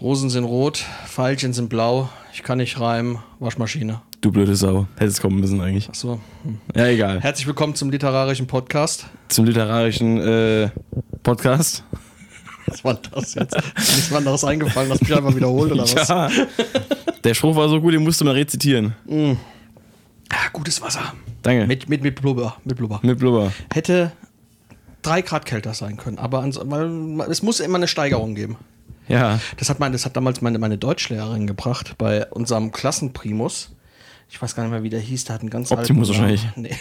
Rosen sind rot, Pfeilchen sind blau. Ich kann nicht reimen. Waschmaschine. Du blöde Sau. Hättest kommen müssen eigentlich. Achso. Hm. Ja, egal. Herzlich willkommen zum literarischen Podcast. Zum literarischen äh, Podcast. Was war das jetzt? Ist mir anderes eingefallen, hast mich einfach wiederholt oder was? Ja. Der Spruch war so gut, den musste man rezitieren. Ah, gutes Wasser. Danke. Mit, mit, mit Blubber. Mit Blubber. Mit Blubber. Hätte drei Grad kälter sein können, aber es muss immer eine Steigerung geben. Ja. Das hat, mein, das hat damals meine, meine Deutschlehrerin gebracht bei unserem Klassenprimus. Ich weiß gar nicht mehr, wie der hieß. Der hat einen ganz Optimus alten wahrscheinlich. Nee.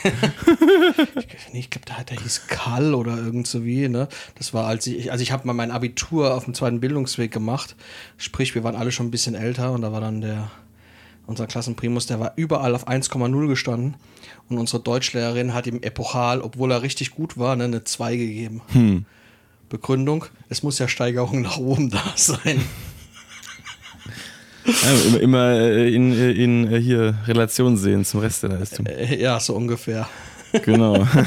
ich nee, ich glaube, der, der hieß Karl oder irgend so wie. Ne? Das war, als ich, also ich habe mal mein Abitur auf dem zweiten Bildungsweg gemacht. Sprich, wir waren alle schon ein bisschen älter und da war dann der, unser Klassenprimus, der war überall auf 1,0 gestanden. Und unsere Deutschlehrerin hat ihm epochal, obwohl er richtig gut war, ne, eine 2 gegeben. Hm. Begründung, es muss ja Steigerung nach oben da sein. ja immer äh, in, äh, in äh, hier Relation sehen zum Rest der Leistung. Äh, Ja, so ungefähr. Genau.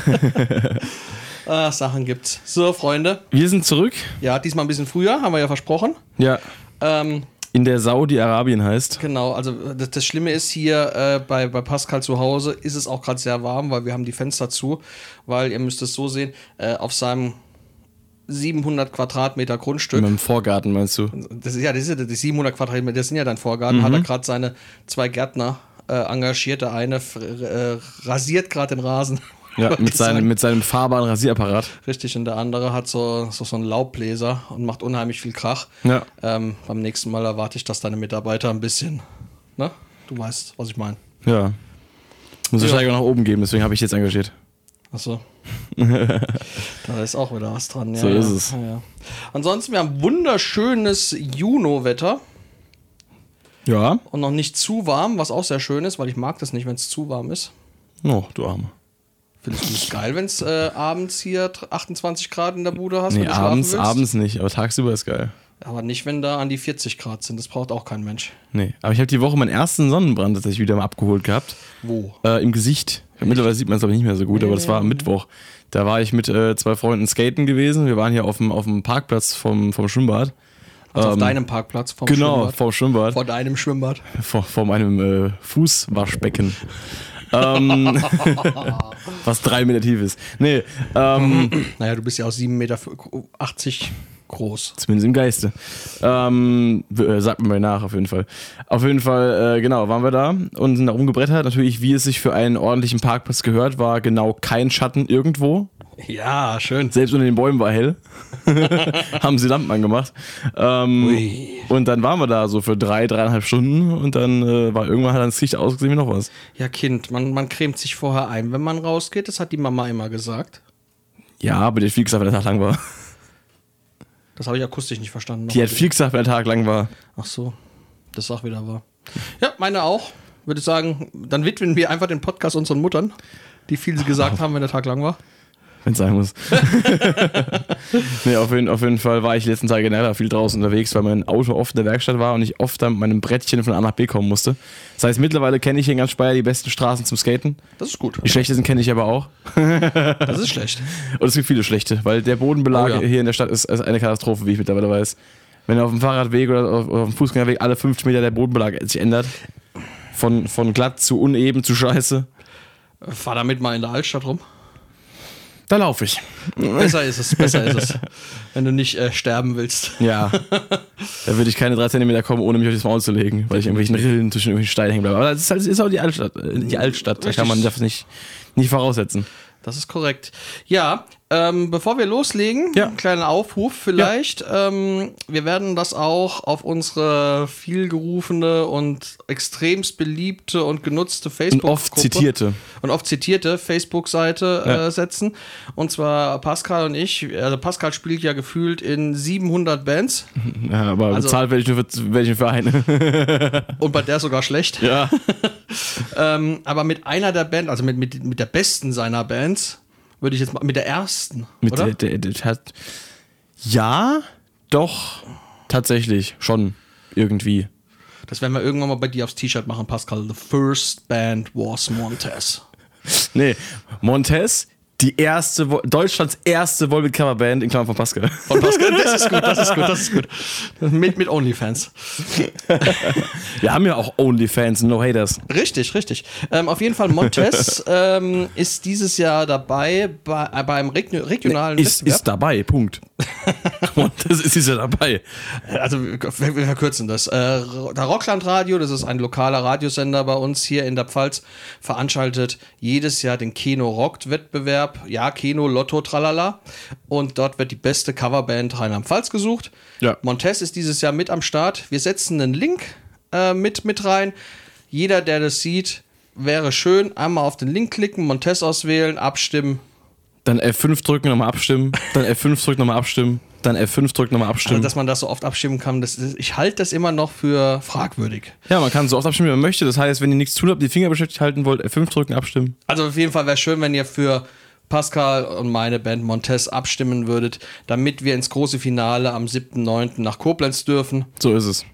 Ah, Sachen gibt's. So, Freunde. Wir sind zurück. Ja, diesmal ein bisschen früher, haben wir ja versprochen. Ja. Ähm, In der Sau, die Arabien heißt. genau, also das, das Schlimme ist hier äh, bei, bei Pascal zu Hause ist es auch gerade sehr warm, weil wir haben die Fenster zu, weil ihr müsst es so sehen, äh, auf seinem 700 Quadratmeter Grundstück. In meinem Vorgarten, meinst du? Das ist ja, das, ist ja die 700 Quadratmeter, das sind ja dein Vorgarten. Hat er gerade seine zwei Gärtner äh, engagiert. Der eine äh, rasiert gerade den Rasen. Ja, mit seinem, mit seinem fahrbaren Rasierapparat. Richtig, und der andere hat so, so, so einen Laubbläser und macht unheimlich viel Krach. Ja. Ähm, beim nächsten Mal erwarte ich, dass deine Mitarbeiter ein bisschen, ne? Du weißt, was ich meine. Ja. Muss Ja. Steigerung nach oben geben, deswegen habe ich jetzt engagiert. Achso. da ist auch wieder was dran. Ja, So ist es. Ja. Ansonsten, wir haben wunderschönes Juno-Wetter Ja. und noch nicht zu warm, was auch sehr schön ist, weil ich mag das nicht, wenn es zu warm ist. Oh, du Arme. Findest du es geil, wenn es äh, abends hier 28 Grad in der Bude hast? Nee, wenn du schlafen abends, willst? abends nicht, aber tagsüber ist geil. Aber nicht, wenn da an die 40 Grad sind. Das braucht auch kein Mensch. Nee, aber ich habe die Woche meinen ersten Sonnenbrand tatsächlich wieder mal abgeholt gehabt. Wo? Äh, Im Gesicht. Mittlerweile sieht man es aber nicht mehr so gut, aber das war am Mittwoch. Da war ich mit äh, zwei Freunden skaten gewesen. Wir waren hier auf dem, auf dem Parkplatz vom, vom Schwimmbad. Also auf Ähm, deinem Parkplatz vom Genau, Schwimmbad? vom Schwimmbad. Vor deinem Schwimmbad. Vor, vor meinem äh, Fußwaschbecken. ähm, was drei Meter tief ist. Nee, ähm, Naja, du bist ja auch 7,80 Meter groß. Zumindest im Geiste. Ähm, äh, sagt mir mal nach, auf jeden Fall. Auf jeden Fall, äh, genau, waren wir da und sind da rumgebrettert. Natürlich, wie es sich für einen ordentlichen Parkplatz gehört, war genau kein Schatten irgendwo. Ja, schön. Selbst unter den Bäumen war hell. Haben sie Lampen angemacht. Ähm, und dann waren wir da so für drei, dreieinhalb Stunden und dann äh, war irgendwann hat das Gesicht ausgesehen wie noch was. Ja, Kind, man, man cremt sich vorher ein, wenn man rausgeht. Das hat die Mama immer gesagt. Ja, aber viel gesagt, wenn der Tag lang war. Das habe ich akustisch nicht verstanden. Die hat viel gesagt, wenn der Tag lang war. Ach so, das ist auch wieder wahr. Ja, meine auch. Würde ich sagen, dann widmen wir einfach den Podcast unseren Muttern, die viel gesagt haben, wenn der Tag lang war. Wenn es sein muss. nee, auf jeden, auf jeden Fall war ich die letzten Tage generell viel draußen unterwegs, weil mein Auto oft in der Werkstatt war und ich oft dann mit meinem Brettchen von A nach B kommen musste. Das heißt, mittlerweile kenne ich hier in ganz Speyer die besten Straßen zum Skaten. Das ist gut. Die schlechtesten kenne ich aber auch. Das ist schlecht. Und es gibt viele schlechte, weil der Bodenbelag Oh ja. hier in der Stadt ist, ist eine Katastrophe, wie ich mittlerweile weiß. Wenn auf dem Fahrradweg oder auf, auf dem Fußgängerweg alle 50 Meter der Bodenbelag sich ändert, von, von glatt zu uneben zu scheiße, Fahr damit mal in der Altstadt rum. Da laufe ich. Besser ist es, besser ist es. Wenn du nicht äh, sterben willst. Ja. da würde ich keine drei Zentimeter kommen, ohne mich auf das Maul zu legen, weil ich irgendwelchen Rillen zwischen irgendwelchen Steinen hängen bleibe. Aber das ist, halt, ist auch die Altstadt. äh, Die Altstadt. Da kann man das nicht, nicht voraussetzen. Das ist korrekt. Ja, ähm, bevor wir loslegen, Ja. einen kleinen Aufruf vielleicht. Ähm, wir werden das auch auf unsere vielgerufene und extremst beliebte und genutzte Und Facebook oft zitierte. und oft zitierte Facebook-Seite Ja. äh, setzen. Und zwar Pascal und ich. Also Pascal spielt ja gefühlt in 700 Bands Ja, aber Also- bezahlt nur für welchen Verein. und bei der sogar schlecht. ja. Ähm, aber mit einer der Band, also mit, mit, mit der besten seiner Bands, würde ich jetzt mal, mit der ersten, Mit oder? der, der, der. Ja, doch. Tatsächlich. Schon. Irgendwie. Das werden wir irgendwann mal bei dir aufs T-Shirt machen, Pascal. The first band was Montez. Nee, Montez Die erste, Deutschlands erste Volbeat Coverband in Klammern von Pascal. Von Pascal. Das ist gut, das ist gut, das ist gut. Mit, mit OnlyFans. Wir haben ja auch Onlyfans, No Haters. Richtig, richtig. Ähm, auf jeden Fall, Montes ähm, ist dieses Jahr dabei bei, äh, beim Regio regionalen Ist, Wettbewerb. ist dabei, Punkt. Das ist, ist ja dabei. Also wir, wir verkürzen das. Äh, der Rockland Radio, das ist ein lokaler Radiosender bei uns hier in der Pfalz, veranstaltet jedes Jahr den Kino Rockt Wettbewerb. Ja, Kino, Lotto, tralala. Und dort wird die beste Coverband Rheinland-Pfalz gesucht. Ja. Montes ist dieses Jahr mit am Start. Wir setzen einen Link äh, mit, mit rein. Jeder, der das sieht, wäre schön. Einmal auf den Link klicken, Montes auswählen, abstimmen. Dann F5 drücken, nochmal abstimmen. Dann F5 drücken, nochmal abstimmen. Dann F5 drücken, nochmal Also, abstimmen. dass man das so oft abstimmen kann, das ist, ich halte das immer noch für fragwürdig. ja, man kann so oft abstimmen, wie man möchte. Das heißt, wenn ihr nichts tun habt, die Finger beschäftigt halten wollt, F5 drücken, abstimmen. Also auf jeden Fall wäre schön, wenn ihr für Pascal und meine Band Montes abstimmen würdet, damit wir ins große Finale am 7.9. nach Koblenz dürfen. So ist es.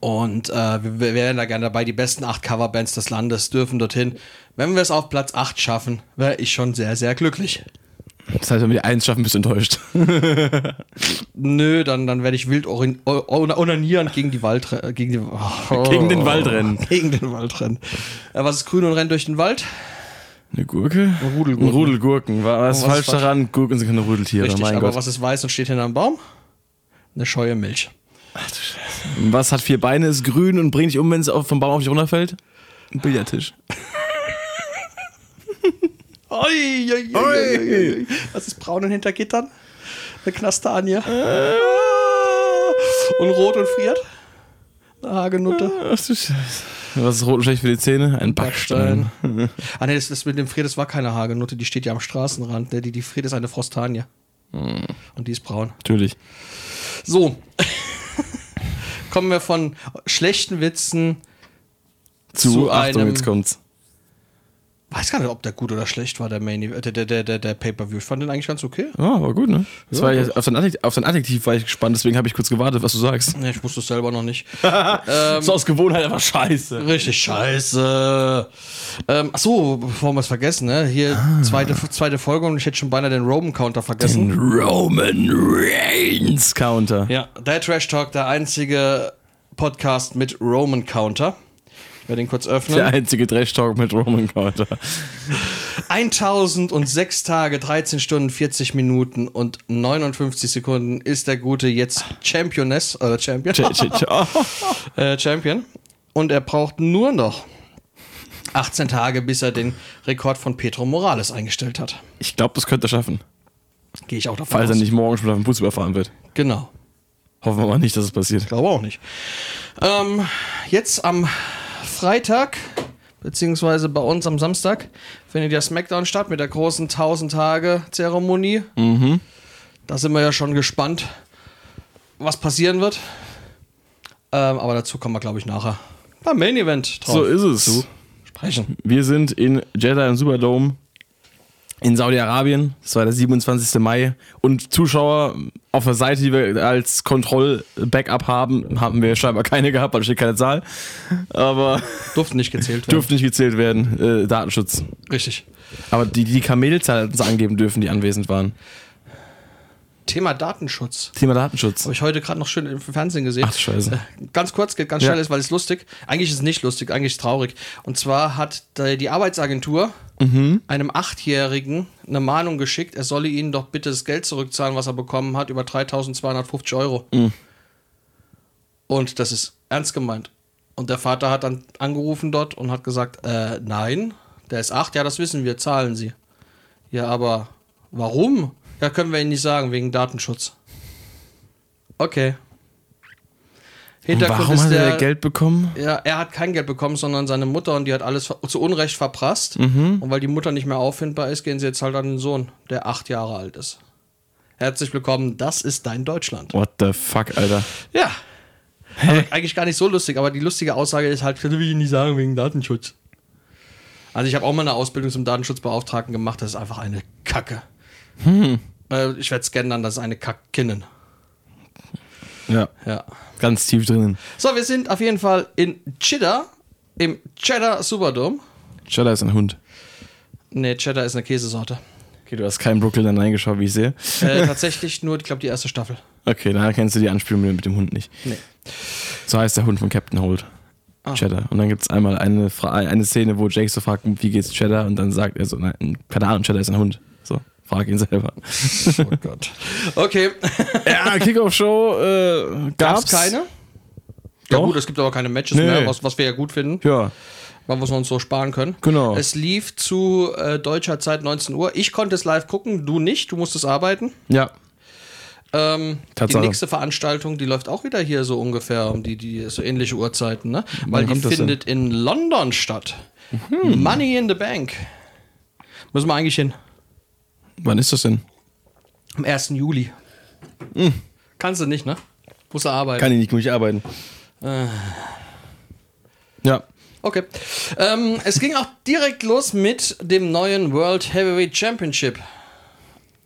Und äh, wir, wir wären da gerne dabei. Die besten acht Coverbands des Landes dürfen dorthin. Wenn wir es auf Platz 8 schaffen, wäre ich schon sehr, sehr glücklich. Das heißt, wenn wir die Eins schaffen, bist du enttäuscht. Nö, dann, dann werde ich wild onanierend gegen die Wald gegen, die, oh, Gegen den Wald rennen. Gegen den Wald rennen. Äh, was ist grün und rennt durch den Wald? Eine Gurke? Ein Rudelgurken. Ein Rudelgurken. War was, Was falsch ist falsch? daran? Gurken sind keine Rudeltiere, Richtig, mein aber Gott. was ist weiß und steht hinterm Baum? Eine scheue Milch. Was hat vier Beine, ist grün und bringt dich um, wenn es vom Baum auf dich runterfällt? Ein Billardtisch. Oi, oi, oi, oi, oi. Was ist braun und hinter Gittern? Eine Knastanie. Und rot und friert? Eine Hagenutte. Ach du Scheiße. Was ist rot und schlecht für die Zähne? Ein Backstein. ah ne, das, das mit dem Friert, das war keine Hagenutte, die steht ja am Straßenrand. Die, die Friert ist eine Frostanie. Und die ist braun. Natürlich. So. Kommen wir von schlechten Witzen Zu, Zu Achtung, einem- jetzt kommt's. Weiß gar nicht, ob der gut oder schlecht war, der Main Event, der, der, der, der Pay-Per-View. Ich fand den eigentlich ganz okay. Ah, war gut, ne? Das Ja, war ja, auf, dein Adjektiv, auf dein Adjektiv war ich gespannt, deswegen habe ich kurz gewartet, was du sagst. Ja, ich wusste es selber noch nicht. so aus Gewohnheit einfach scheiße. Richtig scheiße. Ähm, achso, bevor wir es vergessen, ne? Hier zweite, zweite Folge und ich hätte schon beinahe den Roman-Counter vergessen. Roman Reigns Counter. Ja, der Trash Talk, der einzige Podcast mit Roman-Counter. Ich werde ihn kurz öffnen. Der einzige Trash-Talk mit Roman Counter. 1006 Tage, 13 Stunden, 40 Minuten und 59 Sekunden ist der gute jetzt Championess, oder Champion, äh, Champion. Und er braucht nur noch 18 Tage, bis er den Rekord von Pedro Morales eingestellt hat. Ich glaube, das könnte er schaffen. Gehe ich auch davon Falls er aus. nicht morgen schon auf den Bus überfahren wird. Genau. Hoffen wir mal nicht, dass es passiert. Glaube auch nicht. Ähm, jetzt am Freitag, beziehungsweise bei uns am Samstag, findet ja SmackDown statt mit der großen 1000-Tage-Zeremonie. Da sind wir ja schon gespannt, was passieren wird. Ähm, aber dazu kommen wir, glaube ich, nachher beim Main Event drauf So ist es. zu sprechen. Wir sind in Jeddah im Superdome in Saudi-Arabien. Das war der 27. Mai. Und Zuschauer auf der Seite, die wir als Kontroll-Backup haben, haben wir scheinbar keine gehabt, weil da steht keine Zahl. Aber Durften nicht gezählt werden. dürfte nicht gezählt werden. Äh, Datenschutz. Richtig. Aber die, die Kamelzahl hätten sie angeben dürfen, die anwesend waren. Thema Datenschutz. Thema Datenschutz. Habe ich heute gerade noch schön im Fernsehen gesehen. Ach, scheiße. Äh, Ganz kurz, geht ganz Ja. schnell, ist, weil es lustig. Eigentlich ist es nicht lustig, eigentlich ist es traurig. Und zwar hat die die Arbeitsagentur einem Achtjährigen eine Mahnung geschickt, er solle ihnen doch bitte das Geld zurückzahlen, was er bekommen hat, über 3250 Euro. Und das ist ernst gemeint. Und der Vater hat dann angerufen dort und hat gesagt, äh, nein, der ist acht, ja, das wissen wir, zahlen sie. Ja, aber warum? Ja, können wir Ihnen nicht sagen, wegen Datenschutz. Okay. Hintergrund Warum ist hat der, er Geld bekommen? Ja, er hat kein Geld bekommen, sondern seine Mutter und die hat alles zu Unrecht verprasst. Mhm. Und weil die Mutter nicht mehr auffindbar ist, gehen sie jetzt halt an den Sohn, der acht Jahre alt ist. Herzlich willkommen, das ist dein Deutschland. What the fuck, Alter. Ja. Aber eigentlich gar nicht so lustig, aber die lustige Aussage ist halt, will ich nicht sagen, wegen Datenschutz. Also ich habe auch mal eine Ausbildung zum Datenschutzbeauftragten gemacht, das ist einfach eine Kacke. Hm. Äh, ich werde es gendern, das ist eine Kackinnen. Ja, Ja. ganz tief drinnen. So, wir sind auf jeden Fall in Cheddar, im Cheddar Superdome. Cheddar ist ein Hund. Nee, Cheddar ist eine Käsesorte. Okay, du hast keinen Brooklyn dann reingeschaut, wie ich sehe. Äh, tatsächlich nur, ich glaube, die erste Staffel. Okay, da kennst du die Anspielung mit dem Hund nicht. Nee. So heißt der Hund von Captain Holt. Ah. Cheddar. Und dann gibt es einmal eine, Fra eine Szene, wo Jake so fragt, wie geht's Cheddar? Und dann sagt er so, nein, keine Ahnung, Cheddar ist ein Hund. So, frag ihn selber. Oh Gott. Okay. ja, Kickoff-Show äh, Gab's gab's. keine? Ja Doch. gut, es gibt aber keine Matches Nee. mehr, was, was wir ja gut finden, Ja, weil wir es uns so sparen können. genau. Es lief zu äh, deutscher Zeit 19 Uhr. Ich konnte es live gucken, du nicht, du musstest arbeiten. ja, Ähm, die nächste Veranstaltung, die läuft auch wieder hier so ungefähr um die, die so ähnliche Uhrzeiten, ne? Weil die findet in London statt. Money in the Bank. Müssen wir eigentlich hin. Wann ist das denn? Am 1. Juli. Kannst du nicht, ne? Musst du arbeiten. Kann ich nicht, muss ich arbeiten. Ja, Okay. Ähm, es ging auch direkt los mit dem neuen World Heavyweight Championship.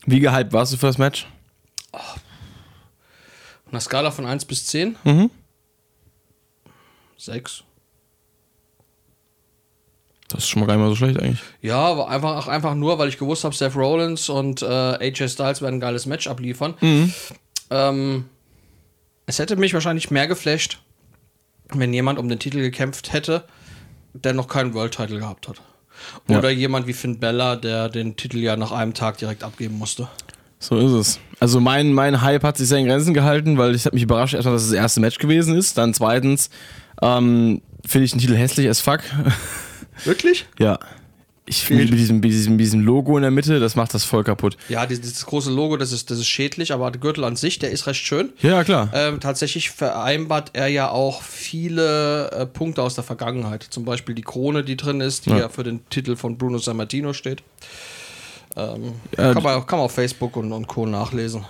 wie gehypt warst du für das Match? Auf einer Skala von 1 bis 10? Mhm. 6. Das ist schon mal gar nicht mal so schlecht eigentlich. Ja, aber einfach, einfach nur, weil ich gewusst habe, Seth Rollins und äh, AJ Styles werden ein geiles Match abliefern. Ähm, es hätte mich wahrscheinlich mehr geflasht, wenn jemand um den Titel gekämpft hätte, der noch keinen World Title gehabt hat. Ja. Oder jemand wie Finn Bella, der den Titel ja nach einem Tag direkt abgeben musste. So ist es. Also mein, mein Hype hat sich sehr in Grenzen gehalten, weil ich hat mich überrascht, erstmal, dass es das erste Match gewesen ist. Dann zweitens ähm, finde ich den Titel hässlich as fuck. Wirklich? ja. Ich finde mit diesem, mit, diesem, mit diesem Logo in der Mitte, das macht das voll kaputt. Ja, dieses, dieses große Logo, das ist, das ist schädlich, aber der Gürtel an sich, der ist recht schön. Ja, klar. Ähm, tatsächlich vereinbart er ja auch viele äh, Punkte aus der Vergangenheit. Zum Beispiel die Krone, die drin ist, die ja, Ja. für den Titel von Bruno Sammartino steht. Ähm, Ja, kann, man, kann man auf Facebook und, und Co. nachlesen.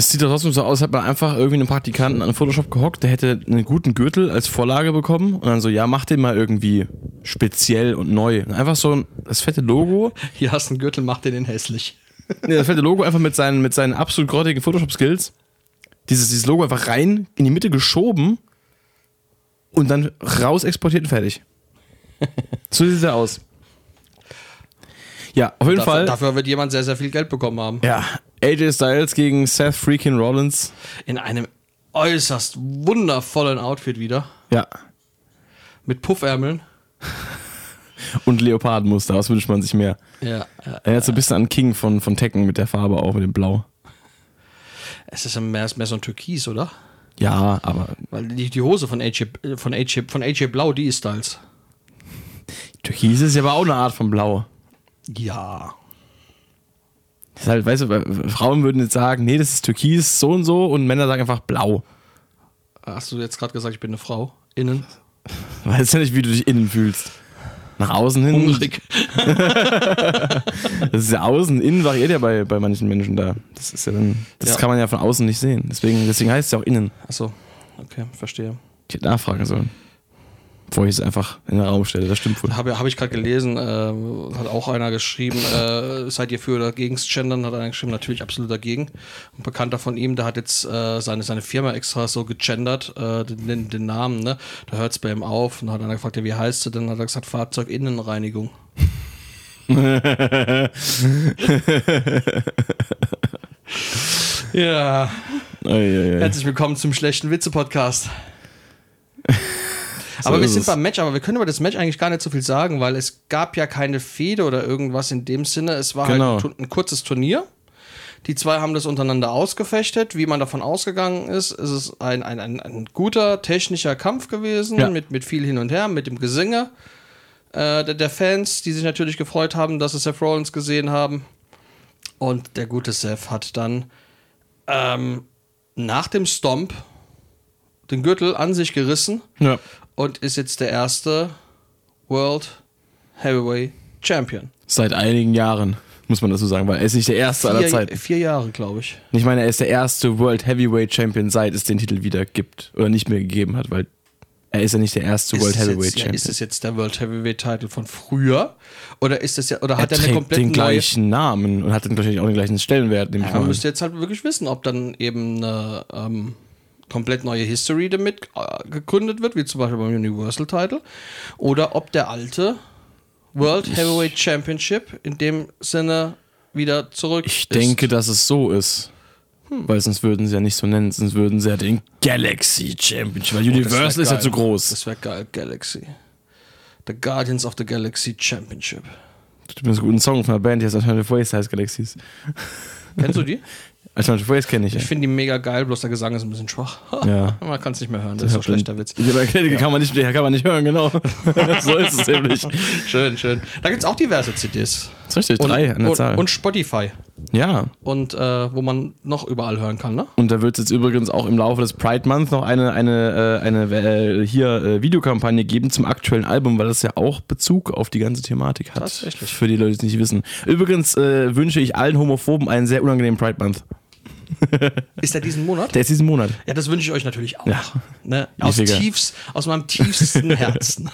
Es sieht doch trotzdem so aus, als hätte man einfach irgendwie einen Praktikanten an Photoshop gehockt, der hätte einen guten Gürtel als Vorlage bekommen und dann so, ja, mach den mal irgendwie speziell und neu. Und einfach so ein, das fette Logo, Hier hast du einen Gürtel, mach den den hässlich. nee, das fette Logo einfach mit seinen, mit seinen absolut grottigen Photoshop-Skills, dieses, dieses Logo einfach rein, in die Mitte geschoben und dann raus exportiert und fertig. so sieht er aus. Ja, auf jeden Dafür, Fall. dafür wird jemand sehr, sehr viel Geld bekommen haben. Ja, AJ Styles gegen Seth Freakin' Rollins. In einem äußerst wundervollen Outfit wieder. Ja. Mit Puffärmeln. Und Leopardenmuster, was wünscht man sich mehr? Ja, ja. Er hat so ein bisschen an King von, von Tekken mit der Farbe auch, mit dem Blau. Es ist mehr, mehr so ein Türkis, oder? Ja, aber Weil die, die Hose von AJ, von, AJ, von AJ Blau, die ist Styles. Türkis ist ja aber auch eine Art von Blau. Ja. Das ist halt, weißt du, Frauen würden jetzt sagen, nee, das ist Türkis so und so und Männer sagen einfach Blau. Hast du jetzt gerade gesagt, ich bin eine Frau? Innen? Weißt ja nicht, wie du dich innen fühlst. Nach außen hin. Hungrig. Das ist ja außen, innen variiert ja bei, bei manchen Menschen da. Das ist ja dann, das Ja. kann man ja von außen nicht sehen. Deswegen, deswegen heißt es ja auch innen. Achso, okay, verstehe. Ich hätte nachfragen sollen. Bevor ich es einfach in den Raum stelle, das stimmt wohl. Habe hab ich gerade gelesen, äh, hat auch einer geschrieben, äh, seid ihr für oder gegen das Gendern? Hat einer geschrieben, natürlich absolut dagegen. Ein Bekannter von ihm, der hat jetzt äh, seine, seine Firma extra so gegendert, äh, den, den, Namen, ne? Da hört es bei ihm auf. Und hat einer gefragt, ja, wie heißt sie denn? Dann hat er gesagt, Fahrzeuginnenreinigung. ja, Ui, ui, ui. herzlich willkommen zum schlechten Witze-Podcast. aber wir ist sind es. beim Match, aber wir können über das Match eigentlich gar nicht so viel sagen, weil es gab ja keine Fehde oder irgendwas in dem Sinne. Es war Genau. halt ein kurzes Turnier. Die zwei haben das untereinander ausgefechtet. Wie man davon ausgegangen ist, ist es ein, ein, ein, ein guter technischer Kampf gewesen, Ja. mit, mit viel hin und her, mit dem Gesinge äh, der, der Fans, die sich natürlich gefreut haben, dass sie Seth Rollins gesehen haben. Und der gute Seth hat dann ähm, nach dem Stomp den Gürtel an sich gerissen Ja. Und ist jetzt der erste World Heavyweight Champion. Seit einigen Jahren, muss man dazu sagen, weil er ist nicht der erste aller Vier, Zeiten. vier Jahre, glaube ich. Ich meine, er ist der erste World Heavyweight Champion, seit es den Titel wieder gibt. Oder nicht mehr gegeben hat, weil er ist ja nicht der erste World ist, es Heavyweight jetzt, ja, Champion. ist es jetzt der World Heavyweight Title von früher? Oder ist das ja, oder er hat er eine komplett den gleichen Namen und hat dann wahrscheinlich auch den gleichen Stellenwert. Ja, man an. müsste jetzt halt wirklich wissen, ob dann eben eine ähm, komplett neue History damit äh, gegründet wird, wie zum Beispiel beim Universal Title, oder ob der alte World Heavyweight Championship in dem Sinne wieder zurück Ich ist. denke, dass es so ist. Weil sonst würden sie ja nicht so nennen, sonst würden sie ja den Galaxy Championship, weil Oh, Universal ist ja zu groß. Das wäre geil, Galaxy. The Guardians of the Galaxy Championship. Das ist ein guter Song von einer Band, die heißt Alternative Ways, heißt Galaxies. Kennst du die? Alternative Ways kenne ich, Ich ja. finde die mega geil, bloß der Gesang ist ein bisschen schwach. Ja. Man kann es nicht mehr hören, das ist so schlechter Witz. Ja, aber die kann man nicht, kann man nicht hören, genau. so ist es nämlich. Schön, schön. Da gibt es auch diverse CDs. Das ist richtig, drei an der und, Zahl. und Spotify. ja. Und äh, wo man noch überall hören kann, ne? Und da wird es jetzt übrigens auch im Laufe des Pride Month noch eine, eine, äh, eine äh, hier äh, Videokampagne geben zum aktuellen Album, weil das ja auch Bezug auf die ganze Thematik hat. Tatsächlich. Für die Leute, die es nicht wissen. Übrigens äh, wünsche ich allen Homophoben einen sehr unangenehmen Pride Month. Ist der diesen Monat? Der ist diesen Monat. Ja, das wünsche ich euch natürlich auch. Ja. Ne? Aus, tiefst, aus meinem tiefsten Herzen.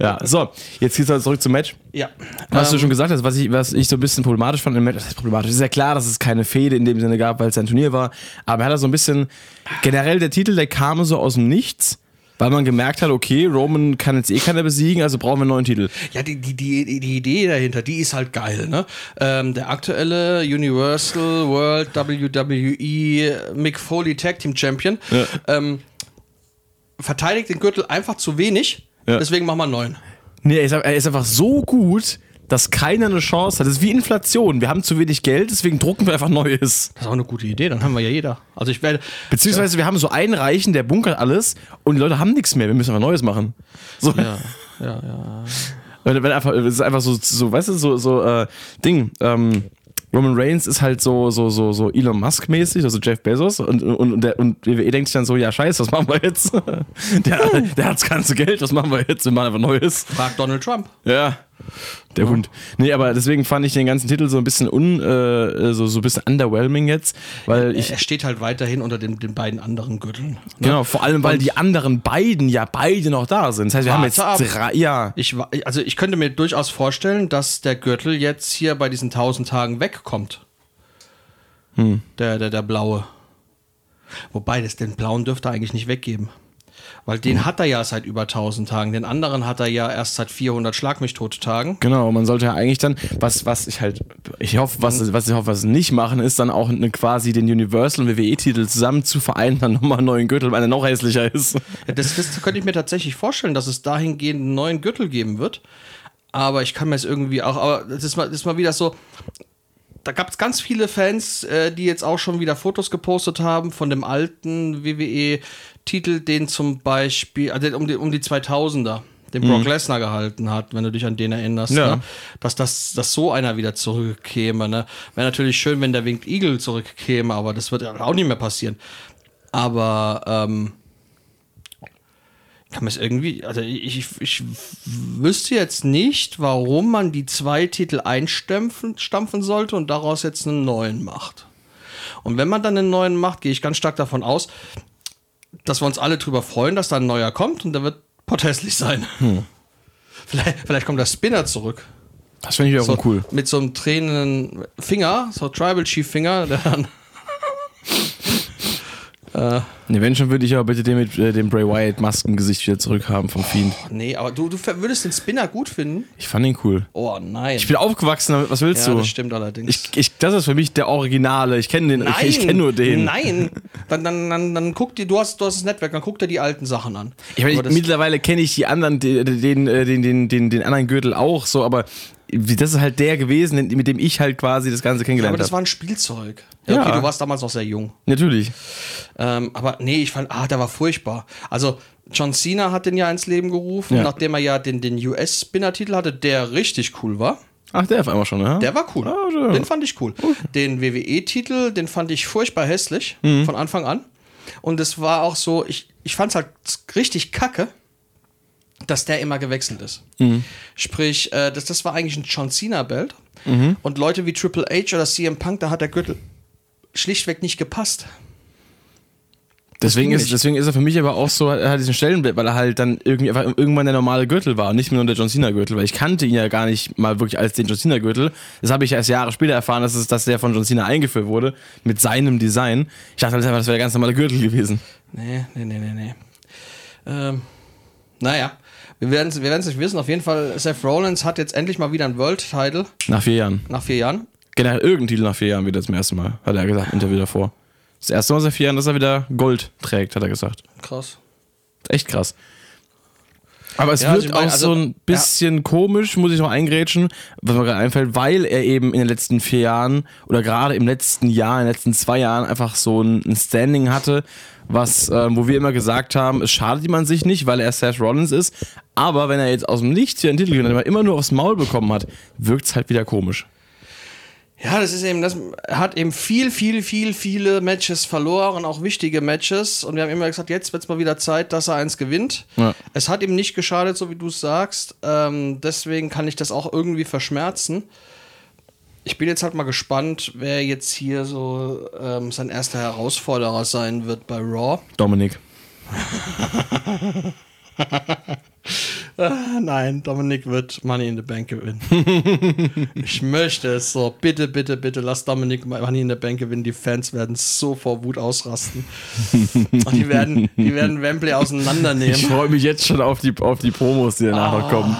Ja, so, jetzt geht's also zurück zum Match. Ja. Was du Ähm, schon gesagt hast, was ich, was ich so ein bisschen problematisch fand im Match, das ist problematisch. Es ist ja klar, dass es keine Fehde in dem Sinne gab, weil es ein Turnier war. Aber er hat so ein bisschen, generell der Titel, der kam so aus dem Nichts, weil man gemerkt hat, okay, Roman kann jetzt eh keiner besiegen, also brauchen wir einen neuen Titel. Ja, die, die, die, die Idee dahinter, die ist halt geil, ne? Ähm, der aktuelle Universal World WWE Mick Foley Tag Team Champion ähm, verteidigt den Gürtel einfach zu wenig, Ja. deswegen machen wir einen neuen. Nee, er ist, er ist einfach so gut, dass keiner eine Chance hat. Das ist wie Inflation. Wir haben zu wenig Geld, deswegen drucken wir einfach Neues. Das ist auch eine gute Idee, dann haben wir ja jeder. Also ich werde. Beziehungsweise wir haben so einen Reichen, der bunkert alles und die Leute haben nichts mehr. Wir müssen einfach Neues machen. So. Ja, ja, ja. Wenn, wenn einfach, es ist einfach so, so, weißt du, so, so, äh, Ding, ähm, Roman Reigns ist halt so, so, so, so Elon Musk-mäßig, also Jeff Bezos, und, und, und, der, und WWE denkt sich dann so, ja, scheiße, was machen wir jetzt? der, der hat das ganze Geld, was machen wir jetzt? Wir machen einfach Neues. Frag Donald Trump. Ja. Der Hund. Nee, aber deswegen fand ich den ganzen Titel so ein bisschen un, äh, so, so ein bisschen underwhelming jetzt, weil ich, er steht halt weiterhin unter den, den beiden anderen Gürteln. Ne? genau, vor allem, weil die anderen beiden ja beide noch da sind. Das heißt, wir haben jetzt ab. drei, ja. Ich, also ich könnte mir durchaus vorstellen, dass der Gürtel jetzt hier bei diesen 1000 Tagen wegkommt. Hm. Der, der, der blaue. Wobei, das, den blauen dürfte er eigentlich nicht weggeben. Weil den Hm. hat er ja seit über 1000 Tagen. Den anderen hat er ja erst seit 400 Schlag mich tot Tagen. Genau, man sollte ja eigentlich dann, was, was ich halt, ich hoffe, was, was ich hoffe, was sie nicht machen, ist dann auch eine, quasi den Universal und WWE-Titel zusammen zu vereinen, dann nochmal einen neuen Gürtel, weil der noch hässlicher ist. Das, das könnte ich mir tatsächlich vorstellen, dass es dahingehend einen neuen Gürtel geben wird. Aber ich kann mir es irgendwie auch, aber das ist mal, das ist mal wieder so. Da gab es ganz viele Fans, äh, die jetzt auch schon wieder Fotos gepostet haben von dem alten WWE-Titel, den zum Beispiel, also um die, um die 2000er, den Brock Lesnar gehalten hat, wenn du dich an den erinnerst. Ja. Ne? Dass, das, dass so einer wieder zurückkäme. Ne? Wäre natürlich schön, wenn der Winged Eagle zurückkäme, aber das wird ja auch nicht mehr passieren. Aber ähm, kann man es irgendwie, also ich, ich, ich wüsste jetzt nicht, warum man die zwei Titel einstampfen stampfen sollte und daraus jetzt einen neuen macht. Und wenn man dann einen neuen macht, gehe ich ganz stark davon aus, dass wir uns alle drüber freuen, dass da ein neuer kommt und der wird potthässlich sein. Vielleicht, vielleicht kommt der Spinner zurück. Das finde ich So, auch cool. Mit so einem tränenden Finger, so Tribal Chief Finger, der dann. Ne, wenn schon, würde ich aber bitte den mit äh, dem Bray Wyatt Maskengesicht wieder zurückhaben vom Fiend. Nee, aber du, du würdest den Spinner gut finden? Ich fand ihn cool. Oh nein. Ich bin aufgewachsen damit, was willst ja, du? das stimmt allerdings. Ich, ich, das ist für mich der Originale. Ich kenne den, ich, ich kenne nur den. Nein, dann, dann, dann, dann guck dir, du hast, du hast das Netzwerk, dann guck dir die alten Sachen an. Ich meine, mittlerweile kenne ich die anderen, den, den, äh, den, den, den, den anderen Gürtel auch so, aber das ist halt der gewesen, mit dem ich halt quasi das Ganze aber kennengelernt das habe. war ein Spielzeug. Ja, Ja. okay, du warst damals noch sehr jung. Natürlich. Ähm, aber nee, ich fand, ah, der war furchtbar. Also, John Cena hat den ja ins Leben gerufen, Ja. nachdem er ja den, den US-Spinner-Titel hatte, der richtig cool war. Ach, der auf einmal schon, ja? Der war cool. Ah, schön. Den fand ich cool. Den WWE-Titel, den fand ich furchtbar hässlich Mhm. von Anfang an. Und es war auch so, ich, ich fand es halt richtig kacke, dass der immer gewechselt ist. Mhm. Sprich, äh, das, das war eigentlich ein John Cena-Belt. Mhm. Und Leute wie Triple H oder CM Punk, da hat der Gürtel schlichtweg nicht gepasst. Deswegen ist, deswegen ist er für mich aber auch so, er hat diesen Stellenwert, weil er halt dann irgendwie einfach irgendwann der normale Gürtel war und nicht mehr nur der John Cena Gürtel, weil ich kannte ihn ja gar nicht mal wirklich als den John Cena Gürtel. Das habe ich erst Jahre später erfahren, dass, es, dass der von John Cena eingeführt wurde, mit seinem Design. Ich dachte halt einfach, das wäre der ganz normale Gürtel gewesen. Nee, nee, nee, nee, nee. Ähm, naja, wir werden es wir werden's nicht wissen. Auf jeden Fall, Seth Rollins hat jetzt endlich mal wieder einen World-Title Nach vier Jahren. nach vier Jahren. Generell irgendein Titel nach vier Jahren wieder zum ersten Mal, hat er gesagt, Interview davor. Das erste Mal seit vier Jahren, dass er wieder Gold trägt, hat er gesagt. Krass. Echt krass. Aber es Ja, also wirkt ich meine, auch also- so ein bisschen komisch, muss ich noch eingrätschen, was mir gerade einfällt, weil er eben in den letzten vier Jahren oder gerade im letzten Jahr, in den letzten zwei Jahren einfach so ein, ein Standing hatte, was, äh, wo wir immer gesagt haben, es schadet man sich nicht, weil er Seth Rollins ist. Aber wenn er jetzt aus dem Nichts hier einen Titel gewinnt, den er immer nur aufs Maul bekommen hat, wirkt es halt wieder komisch. Ja, das ist eben, das er hat eben viel, viel, viel, viele Matches verloren, auch wichtige Matches. Und wir haben immer gesagt, jetzt wird es mal wieder Zeit, dass er eins gewinnt. Ja. Es hat ihm nicht geschadet, so wie du es sagst. Ähm, deswegen kann ich das auch irgendwie verschmerzen. Ich bin jetzt halt mal gespannt, wer jetzt hier so ähm, sein erster Herausforderer sein wird bei Raw. Dominik. Ah, Nein, Dominik wird Money in the Bank gewinnen. ich möchte es so. Bitte, bitte, bitte, lass Dominik Money in the Bank gewinnen. Die Fans werden so vor Wut ausrasten. Und die werden, die werden Wembley Ich auseinandernehmen. freue mich jetzt schon auf die, auf die Promos, die danach noch kommen.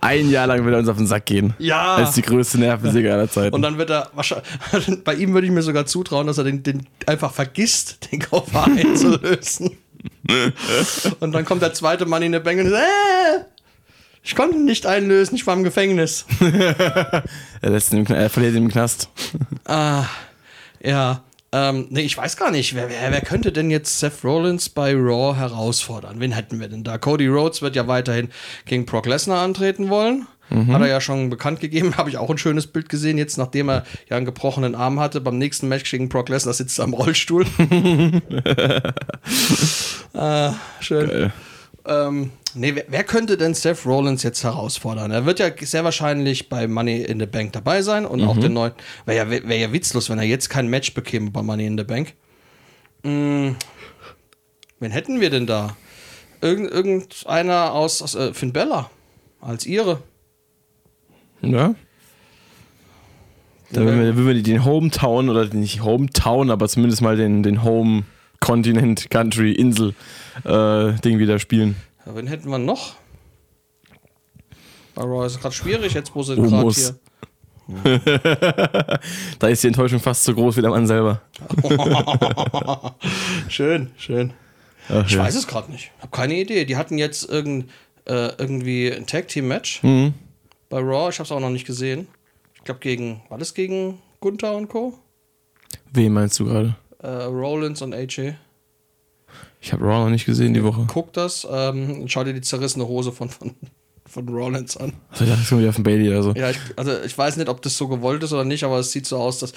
Ein Jahr lang wird er uns auf den Sack gehen. Ja. Als die größte Nervensäge aller Zeiten. Und dann wird er wahrscheinlich, bei ihm würde ich mir sogar zutrauen, dass er den, den einfach vergisst, den Koffer einzulösen. und dann kommt der zweite Mann in der Bank und sagt, äh, ich konnte ihn nicht einlösen, ich war im Gefängnis. er, lässt ihn er verliert ihn im Knast. Ah, ja. Ähm, nee, ich weiß gar nicht, wer, wer, wer könnte denn jetzt Seth Rollins bei Raw herausfordern? Wen hätten wir denn da? Cody Rhodes wird ja weiterhin gegen Brock Lesnar antreten wollen. Hat er ja schon bekannt gegeben. Habe ich auch ein schönes Bild gesehen, jetzt nachdem er ja einen gebrochenen Arm hatte. Beim nächsten Match gegen Brock Lesnar sitzt er im Rollstuhl. ah, schön. Geil. Ähm, nee, wer, wer könnte denn Seth Rollins jetzt herausfordern? Er wird ja sehr wahrscheinlich bei Money in the Bank dabei sein und auch den neuen. Wäre ja, wär ja witzlos, wenn er jetzt kein Match bekäme bei Money in the Bank. Mm, wen hätten wir denn da? Irgend, irgendeiner aus, aus äh, Finn Bella als ihre. Ja. Da würden wir, würden wir den Hometown oder nicht Hometown, aber zumindest mal den, den Home Kontinent, Country, Insel äh, Ding wieder spielen. Ja, wen hätten wir noch? Bei Raw ist gerade schwierig, jetzt wo sie gerade hier. Da ist die Enttäuschung fast so groß wie der Mann selber. schön, schön. Ach, Ich ja. weiß es gerade nicht. Hab keine Idee. Die hatten jetzt irgend, äh, irgendwie ein Tag Team Match Mhm. Bei Raw. Ich habe es auch noch nicht gesehen. Ich glaube gegen, war das gegen Gunther und Co? Wen meinst du gerade? Äh, Rollins und AJ. Ich habe Raw noch nicht gesehen die Woche. Guck das. Ähm, schau dir die zerrissene Hose von, von, von Rollins an. Also, ich dachte, es kommt wieder auf den Bailey oder so. Ja, ich, also ich weiß nicht, ob das so gewollt ist oder nicht, aber es sieht so aus, dass.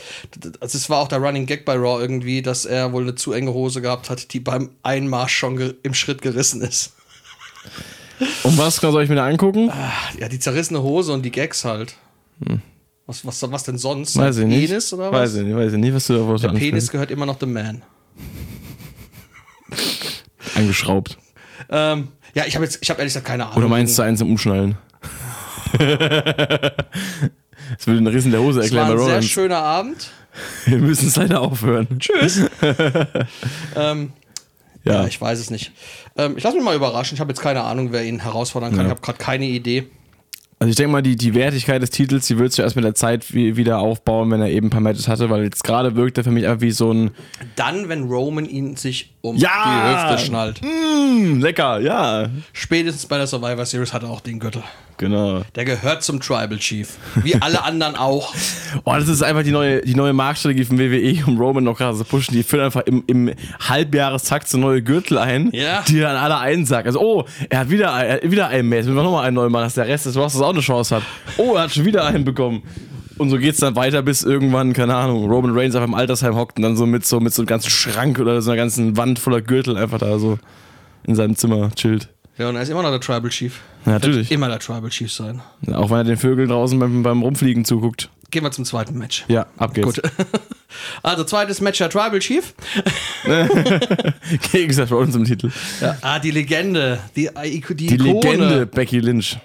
Also es war auch der Running Gag bei Raw irgendwie, dass er wohl eine zu enge Hose gehabt hat, die beim Einmarsch schon im Schritt gerissen ist. Und was genau soll ich mir da angucken? Ja, die zerrissene Hose und die Gags halt. Was, was, was denn sonst? Hm. Weiß ich nicht. Penis oder was? Weiß ich nicht, weiß ich nicht, was du da Der Penis gehört immer noch dem Man. angeschraubt. Ähm, ja, ich habe jetzt, ich habe ehrlich gesagt keine Ahnung. Oder meinst du eins zum Umschnallen? Das würde den Riss in der Hose war erklären bei ein sehr schöner Abend. Wir müssen es leider aufhören. Tschüss. ähm, ja. Ja, ich weiß es nicht. Ähm, ich lasse mich mal überraschen. Ich habe jetzt keine Ahnung, wer ihn herausfordern kann. Ja. Ich habe gerade keine Idee. also ich denke mal, die, die Wertigkeit des Titels, die würdest du erst mit der Zeit wie, wieder aufbauen, wenn er eben ein paar Matches hatte, weil jetzt gerade wirkt er für mich einfach wie so ein Dann, wenn Roman ihn sich um Ja! die Hüfte schnallt. mm, lecker, ja. Spätestens bei der Survivor Series hat er auch den Gürtel. Genau. Der gehört zum Tribal Chief. Wie alle anderen auch. Oh, das ist einfach die neue, die neue Marktstrategie von WWE, um Roman noch gerade zu pushen. Die führen einfach im, im Halbjahrestakt so neue Gürtel ein, Ja. die dann alle einsacken. Also, oh, er hat wieder, ein- er hat wieder einen mehr. Jetzt müssen wir nochmal einen neuen machen, dass der Rest des Rosters auch eine Chance hat. Oh, er hat schon wieder einen bekommen. Und so geht's dann weiter, bis irgendwann, keine Ahnung, Roman Reigns einfach im Altersheim hockt und dann so mit so, mit so einem ganzen Schrank oder so einer ganzen Wand voller Gürtel einfach da so in seinem Zimmer chillt. Ja, und er ist immer noch der Tribal Chief. Ja, natürlich. Immer der Tribal Chief sein. Auch wenn er den Vögeln draußen beim, beim Rumfliegen zuguckt. Gehen wir zum zweiten Match. Ja, ab geht's. Gut. Also zweites Match der Tribal Chief. Gegen Seth Rollins im Titel. Ja. Ah, die Legende. Die, die, die. Legende Becky Lynch.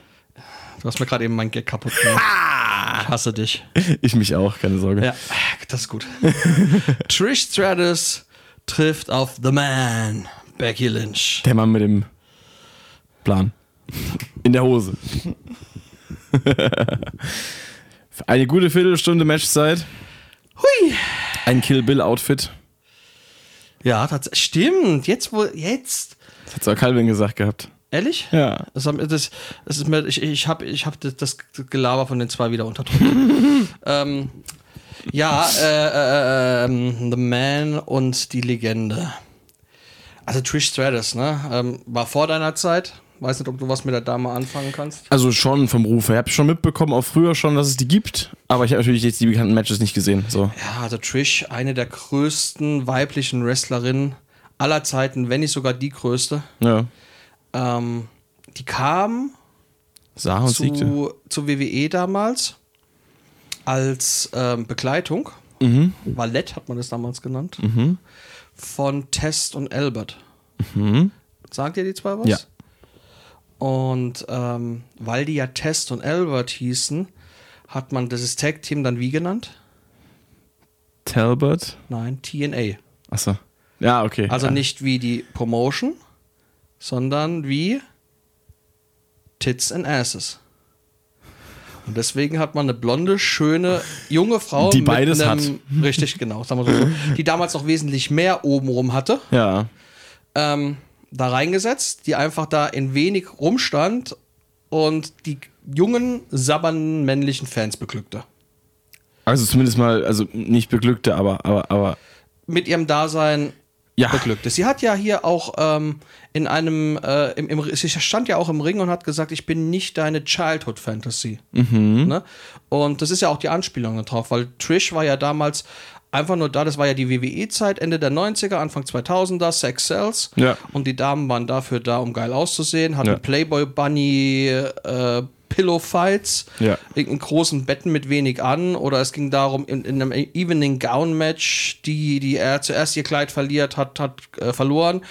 Du hast mir gerade eben meinen Gag kaputt gemacht. Ich hasse dich. Ich mich auch, keine Sorge. Ja, das ist gut. Trish Stratus trifft auf The Man, Becky Lynch. Der Mann mit dem Plan. In der Hose. Eine gute Viertelstunde Matchzeit. Hui. Ein Kill Bill Outfit. Ja, das stimmt. Jetzt wo jetzt. Das hat zwar Calvin gesagt gehabt. Ehrlich? Ja. Das, das, das ist mir, ich, ich habe ich hab das, Gelaber von den zwei wieder unterdrückt. ähm, ja, äh, äh, ähm, The Man und die Legende. Also Trish Stratus, ne? Ähm, war vor deiner Zeit. Weiß nicht, ob du was mit der Dame anfangen kannst. Also schon vom Ruf her. Ich habe schon mitbekommen, auch früher schon, dass es die gibt. Aber ich habe natürlich jetzt die bekannten Matches nicht gesehen. So. Ja, also Trish, eine der größten weiblichen Wrestlerinnen aller Zeiten, wenn nicht sogar die größte. Ja. Ähm, die kam Sah und siegte. zu, zu WWE damals als ähm, Begleitung. Mhm. Ballett hat man das damals genannt. Von Test und Albert. Sagt ihr die zwei was? Mhm. Ja. Und ähm, weil die ja Test und Albert hießen, hat man dieses Tag-Team dann wie genannt? Talbot. Nein, TNA. Achso. Ja, okay. Also ja. nicht wie die Promotion, sondern wie Tits and Asses. Und deswegen hat man eine blonde, schöne, junge Frau, Die beides hat. Richtig, genau. So, die damals noch wesentlich mehr obenrum hatte, Ja. ähm, da reingesetzt, die einfach da in wenig rumstand und die jungen, sabbernden männlichen Fans beglückte. Also zumindest mal, also nicht beglückte, aber, aber, aber. Mit ihrem Dasein Ja. beglückt ist. Sie hat ja hier auch ähm, in einem, äh, im, im, sie stand ja auch im Ring und hat gesagt, ich bin nicht deine Childhood Fantasy. Ne? Und das ist ja auch die Anspielung darauf, weil Trish war ja damals einfach nur da, das war ja die WWE-Zeit, Ende der 90er, Anfang 2000er, Sex Cells. Ja. Und die Damen waren dafür da, um geil auszusehen, hatten Ja. Playboy Bunny, äh, Pillow Fights, Ja. in großen Betten mit wenig an oder es ging darum, in, in einem Evening Gown Match, die, die er zuerst ihr Kleid verliert hat, hat äh, verloren.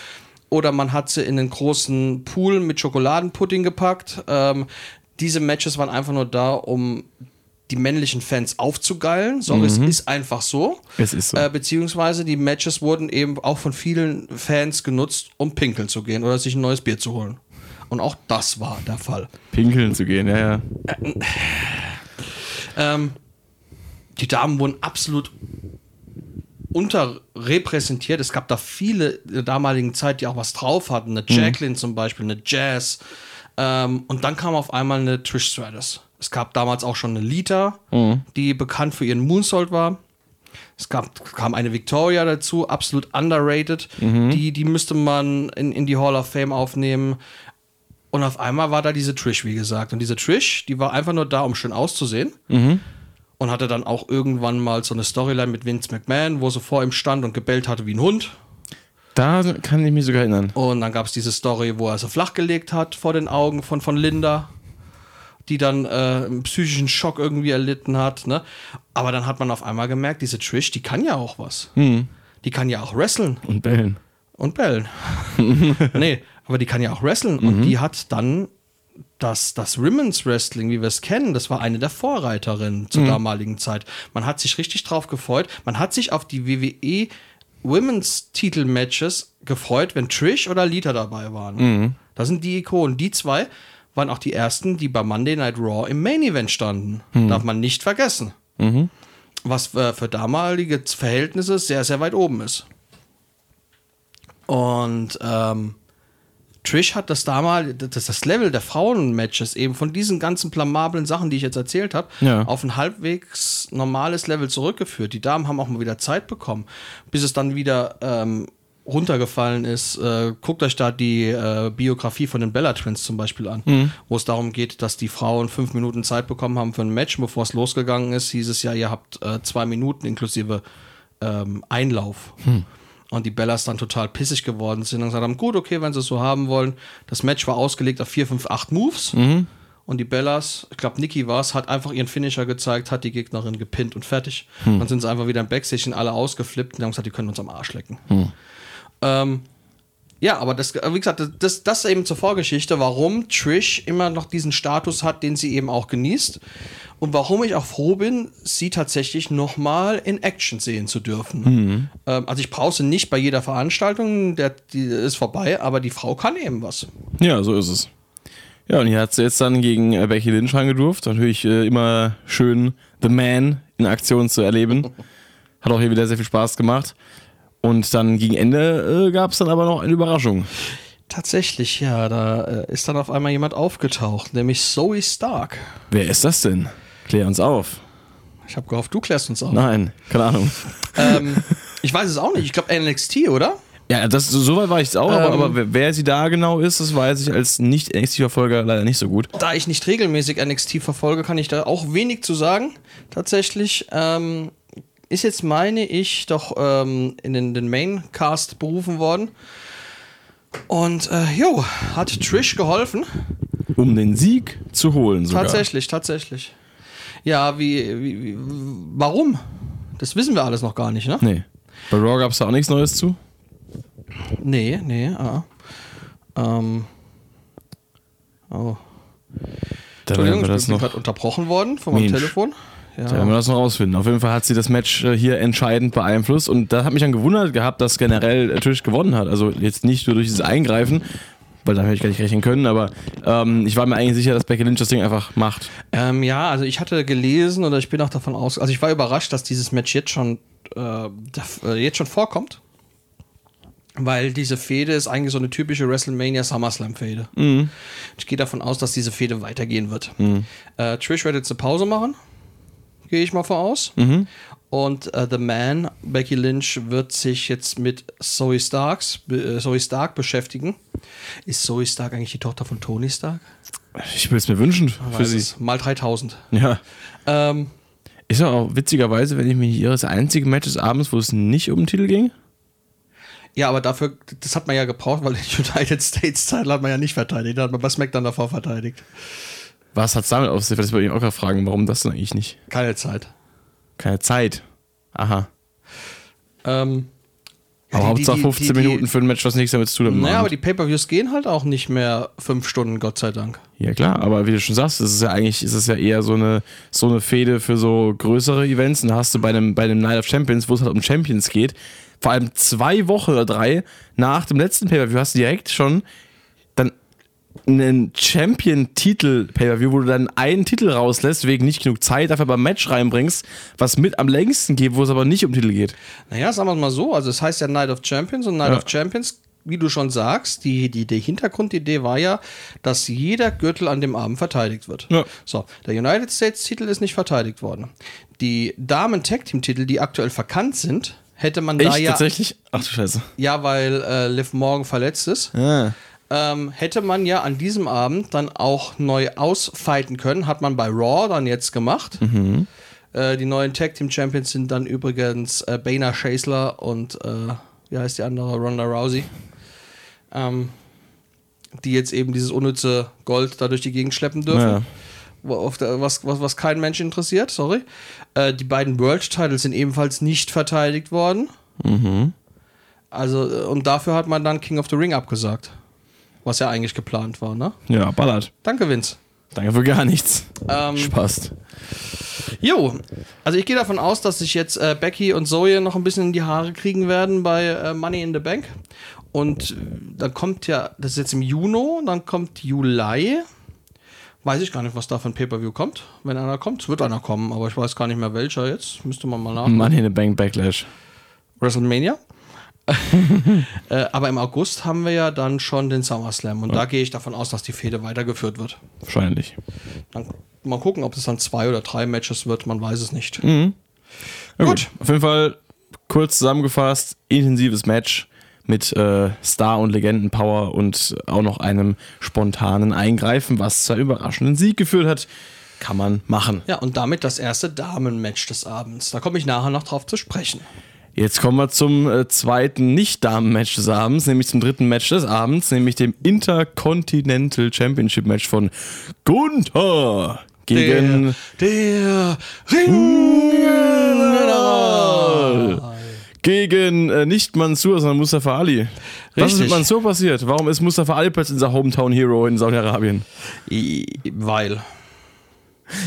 Oder man hat sie in einen großen Pool mit Schokoladenpudding gepackt. Ähm, diese Matches waren einfach nur da, um die männlichen Fans aufzugeilen. Sorry, es ist einfach so. Es ist so. Äh, beziehungsweise die Matches wurden eben auch von vielen Fans genutzt, um pinkeln zu gehen oder sich ein neues Bier zu holen. Und auch das war der Fall. Pinkeln zu gehen, ja, ja. Ähm, die Damen wurden absolut unterrepräsentiert. Es gab da viele in der damaligen Zeit, die auch was drauf hatten. Eine Jacqueline zum Beispiel, eine Jazz. Ähm, und dann kam auf einmal eine Trish Stratus. Es gab damals auch schon eine Lita, die bekannt für ihren Moonsault war. Es gab, kam eine Victoria dazu, absolut underrated. Die, die müsste man in, in die Hall of Fame aufnehmen. Und auf einmal war da diese Trish, wie gesagt. Und diese Trish, die war einfach nur da, um schön auszusehen. Und hatte dann auch irgendwann mal so eine Storyline mit Vince McMahon, wo sie vor ihm stand und gebellt hatte wie ein Hund. Da kann ich mich sogar erinnern. Und dann gab es diese Story, wo er sie flachgelegt hat vor den Augen von, von Linda, die dann äh, einen psychischen Schock irgendwie erlitten hat. Ne? Aber dann hat man auf einmal gemerkt, diese Trish, die kann ja auch was. Die kann ja auch wresteln Und bellen. und bellen. nee, aber die kann ja auch wresteln. Und die hat dann das, das Women's Wrestling, wie wir es kennen, das war eine der Vorreiterinnen zur damaligen Zeit. Man hat sich richtig drauf gefreut. Man hat sich auf die WWE Women's Titel-Matches gefreut, wenn Trish oder Lita dabei waren. Das sind die Ikonen. Die zwei waren auch die ersten, die bei Monday Night Raw im Main Event standen. Darf man nicht vergessen. Was für, für damalige Verhältnisse sehr, sehr weit oben ist. Und ähm, Trish hat das damals, das, das Level der Frauenmatches eben von diesen ganzen blamablen Sachen, die ich jetzt erzählt habe, Ja. auf ein halbwegs normales Level zurückgeführt. Die Damen haben auch mal wieder Zeit bekommen, bis es dann wieder ähm, runtergefallen ist. Äh, guckt euch da die äh, Biografie von den Bella Twins zum Beispiel an, wo es darum geht, dass die Frauen fünf Minuten Zeit bekommen haben für ein Match. Bevor es losgegangen ist, hieß es ja, ihr habt äh, zwei Minuten inklusive ähm, Einlauf. Und die Bellas dann total pissig geworden sind und gesagt haben, gut, okay, wenn sie es so haben wollen. Das Match war ausgelegt auf 4, 5, 8 Moves. Und die Bellas, ich glaube, Nikki war es, hat einfach ihren Finisher gezeigt, hat die Gegnerin gepinnt und fertig. Dann sind sie einfach wieder im Backstage alle ausgeflippt und haben gesagt, die können uns am Arsch lecken. Ähm, ja, aber das, wie gesagt, das, das eben zur Vorgeschichte, warum Trish immer noch diesen Status hat, den sie eben auch genießt. Und warum ich auch froh bin, sie tatsächlich nochmal in Action sehen zu dürfen. Ähm, also ich brauche sie nicht bei jeder Veranstaltung, der, die ist vorbei, aber die Frau kann eben was. Ja, so ist es. Ja, und hier hat sie jetzt dann gegen äh, Becky Lynch reingedurft. Natürlich äh, immer schön The Man in Aktion zu erleben. Hat auch hier wieder sehr viel Spaß gemacht. Und dann gegen Ende äh, gab es dann aber noch eine Überraschung. Tatsächlich, ja, da äh, ist dann auf einmal jemand aufgetaucht, nämlich Zoe Stark. Wer ist das denn? Klär uns auf. Ich habe gehofft, du klärst uns auf. Nein, keine Ahnung. Ähm, ich weiß es auch nicht. Ich glaube NXT, oder? Ja, das, so weit war ich es auch, aber, Ähm. aber wer- wer sie da genau ist, das weiß ich als Nicht-NXT-Verfolger leider nicht so gut. Da ich nicht regelmäßig NXT verfolge, kann ich da auch wenig zu sagen. Tatsächlich ähm, ist jetzt, meine ich, doch ähm, in den, den Maincast berufen worden. Und äh, jo, hat Trish geholfen. Um den Sieg zu holen sogar. Tatsächlich, tatsächlich. Ja, wie, wie, wie, warum? Das wissen wir alles noch gar nicht, ne? Nee. Bei Raw gab es da auch nichts Neues zu? Nee, nee, ah. Ähm. Oh. Entschuldigung, ich bin gerade unterbrochen worden von meinem Mensch. Telefon. Da werden wir Ja. das noch rausfinden. Auf jeden Fall hat sie das Match äh, hier entscheidend beeinflusst und da hat mich dann gewundert gehabt, dass generell äh, Trish gewonnen hat. Also jetzt nicht nur durch dieses Eingreifen, weil da hätte ich gar nicht rechnen können, aber ähm, ich war mir eigentlich sicher, dass Becky Lynch das Ding einfach macht. Ähm, ja, also ich hatte gelesen oder ich bin auch davon aus, also ich war überrascht, dass dieses Match jetzt schon, äh, äh, jetzt schon vorkommt. Weil diese Fehde ist eigentlich so eine typische WrestleMania SummerSlam-Fehde. Ich gehe davon aus, dass diese Fehde weitergehen wird. Äh, Trish wird jetzt eine Pause machen. Gehe ich mal von aus. Und äh, The Man, Becky Lynch, wird sich jetzt mit Zoe, Starks, äh, Zoe Stark beschäftigen. Ist Zoe Stark eigentlich die Tochter von Tony Stark? Ich will es mir wünschen für sie. es. Mal 3000. Ja. Ähm, Ist ja auch witzigerweise, wenn ich mich hier das einzige Match des Abends, wo es nicht um den Titel ging. Ja, aber dafür, das hat man ja gebraucht, weil den United States Title hat man ja nicht verteidigt. Da hat man bei SmackDown davor verteidigt. Was hat es damit auf sich? Das wollte ich auch gerade fragen, warum das denn eigentlich nicht? Keine Zeit. Keine Zeit. Aha. Ähm, Aber die- Hauptsache die- 15 die- Minuten für ein Match, was nichts damit zu tun hat. Naja, aber die Pay-Per-Views gehen halt auch nicht mehr fünf Stunden, Gott sei Dank. Ja klar, aber wie du schon sagst, es ist ja eigentlich, ist es ja eher so eine, so eine Fehde für so größere Events. Und da hast du bei einem, bei einem Night of Champions, wo es halt um Champions geht, vor allem zwei Wochen oder drei nach dem letzten Pay-Per-View hast du direkt schon einen Champion-Titel-Pay-Per-View, wo du dann einen Titel rauslässt, wegen nicht genug Zeit, dafür beim Match reinbringst, was mit am längsten geht, wo es aber nicht um Titel geht. Naja, sagen wir es mal so. Also, es heißt ja Night of Champions und Night Ja. of Champions, wie du schon sagst, die, die, die Hintergrundidee war ja, dass jeder Gürtel an dem Abend verteidigt wird. Ja. So, der United States-Titel ist nicht verteidigt worden. Die Damen-Tag-Team-Titel, die aktuell verkannt sind, hätte man Echt? da ja. Tatsächlich? Ach du Scheiße. Ja, weil äh, Liv Morgan verletzt ist. Ah. Ähm, hätte man ja an diesem Abend dann auch neu ausfighten können. Hat man bei Raw dann jetzt gemacht. Äh, die neuen Tag Team Champions sind dann übrigens äh, Bana Schasler und äh, wie heißt die andere? Ronda Rousey. Ähm, die jetzt eben dieses unnütze Gold da durch die Gegend schleppen dürfen. Ja. Der, was, was, was kein Mensch interessiert, sorry. Äh, die beiden World Titles sind ebenfalls nicht verteidigt worden. Also, äh, und dafür hat man dann King of the Ring abgesagt. Was ja eigentlich geplant war, ne? Ja, ballert. Danke, Vince. Danke für gar nichts. Ähm, Passt. jo, also ich gehe davon aus, dass sich jetzt äh, Becky und Zoe noch ein bisschen in die Haare kriegen werden bei äh, Money in the Bank. Und äh, dann kommt ja, das ist jetzt im Juni, dann kommt Juli. Weiß ich gar nicht, was da für ein Pay-Per-View kommt. Wenn einer kommt, es wird einer kommen, aber ich weiß gar nicht mehr welcher jetzt. Müsste man mal nach. Money in the Bank Backlash. WrestleMania. äh, aber im August haben wir ja dann schon den SummerSlam und da gehe ich davon aus, dass die Fehde weitergeführt wird. Wahrscheinlich. Dann mal gucken, ob es dann zwei oder drei Matches wird, man weiß es nicht. Ja, gut. Gut. Auf jeden Fall kurz zusammengefasst, intensives Match mit äh, Star- und Legendenpower und auch noch einem spontanen Eingreifen, was zu einem überraschenden Sieg geführt hat. Kann man machen. Ja, und damit das erste Damenmatch des Abends. Da komme ich nachher noch drauf zu sprechen. Jetzt kommen wir zum äh, zweiten Nicht-Damen-Match des Abends, nämlich zum dritten Match des Abends, nämlich dem Intercontinental Championship Match von Gunther gegen der, der Ringgeneral. gegen äh, nicht Mansur, sondern Mustafa Ali. Was ist mit Richtig. Mansur passiert? Warum ist Mustafa Ali plötzlich unser Hometown Hero in Saudi-Arabien? Weil.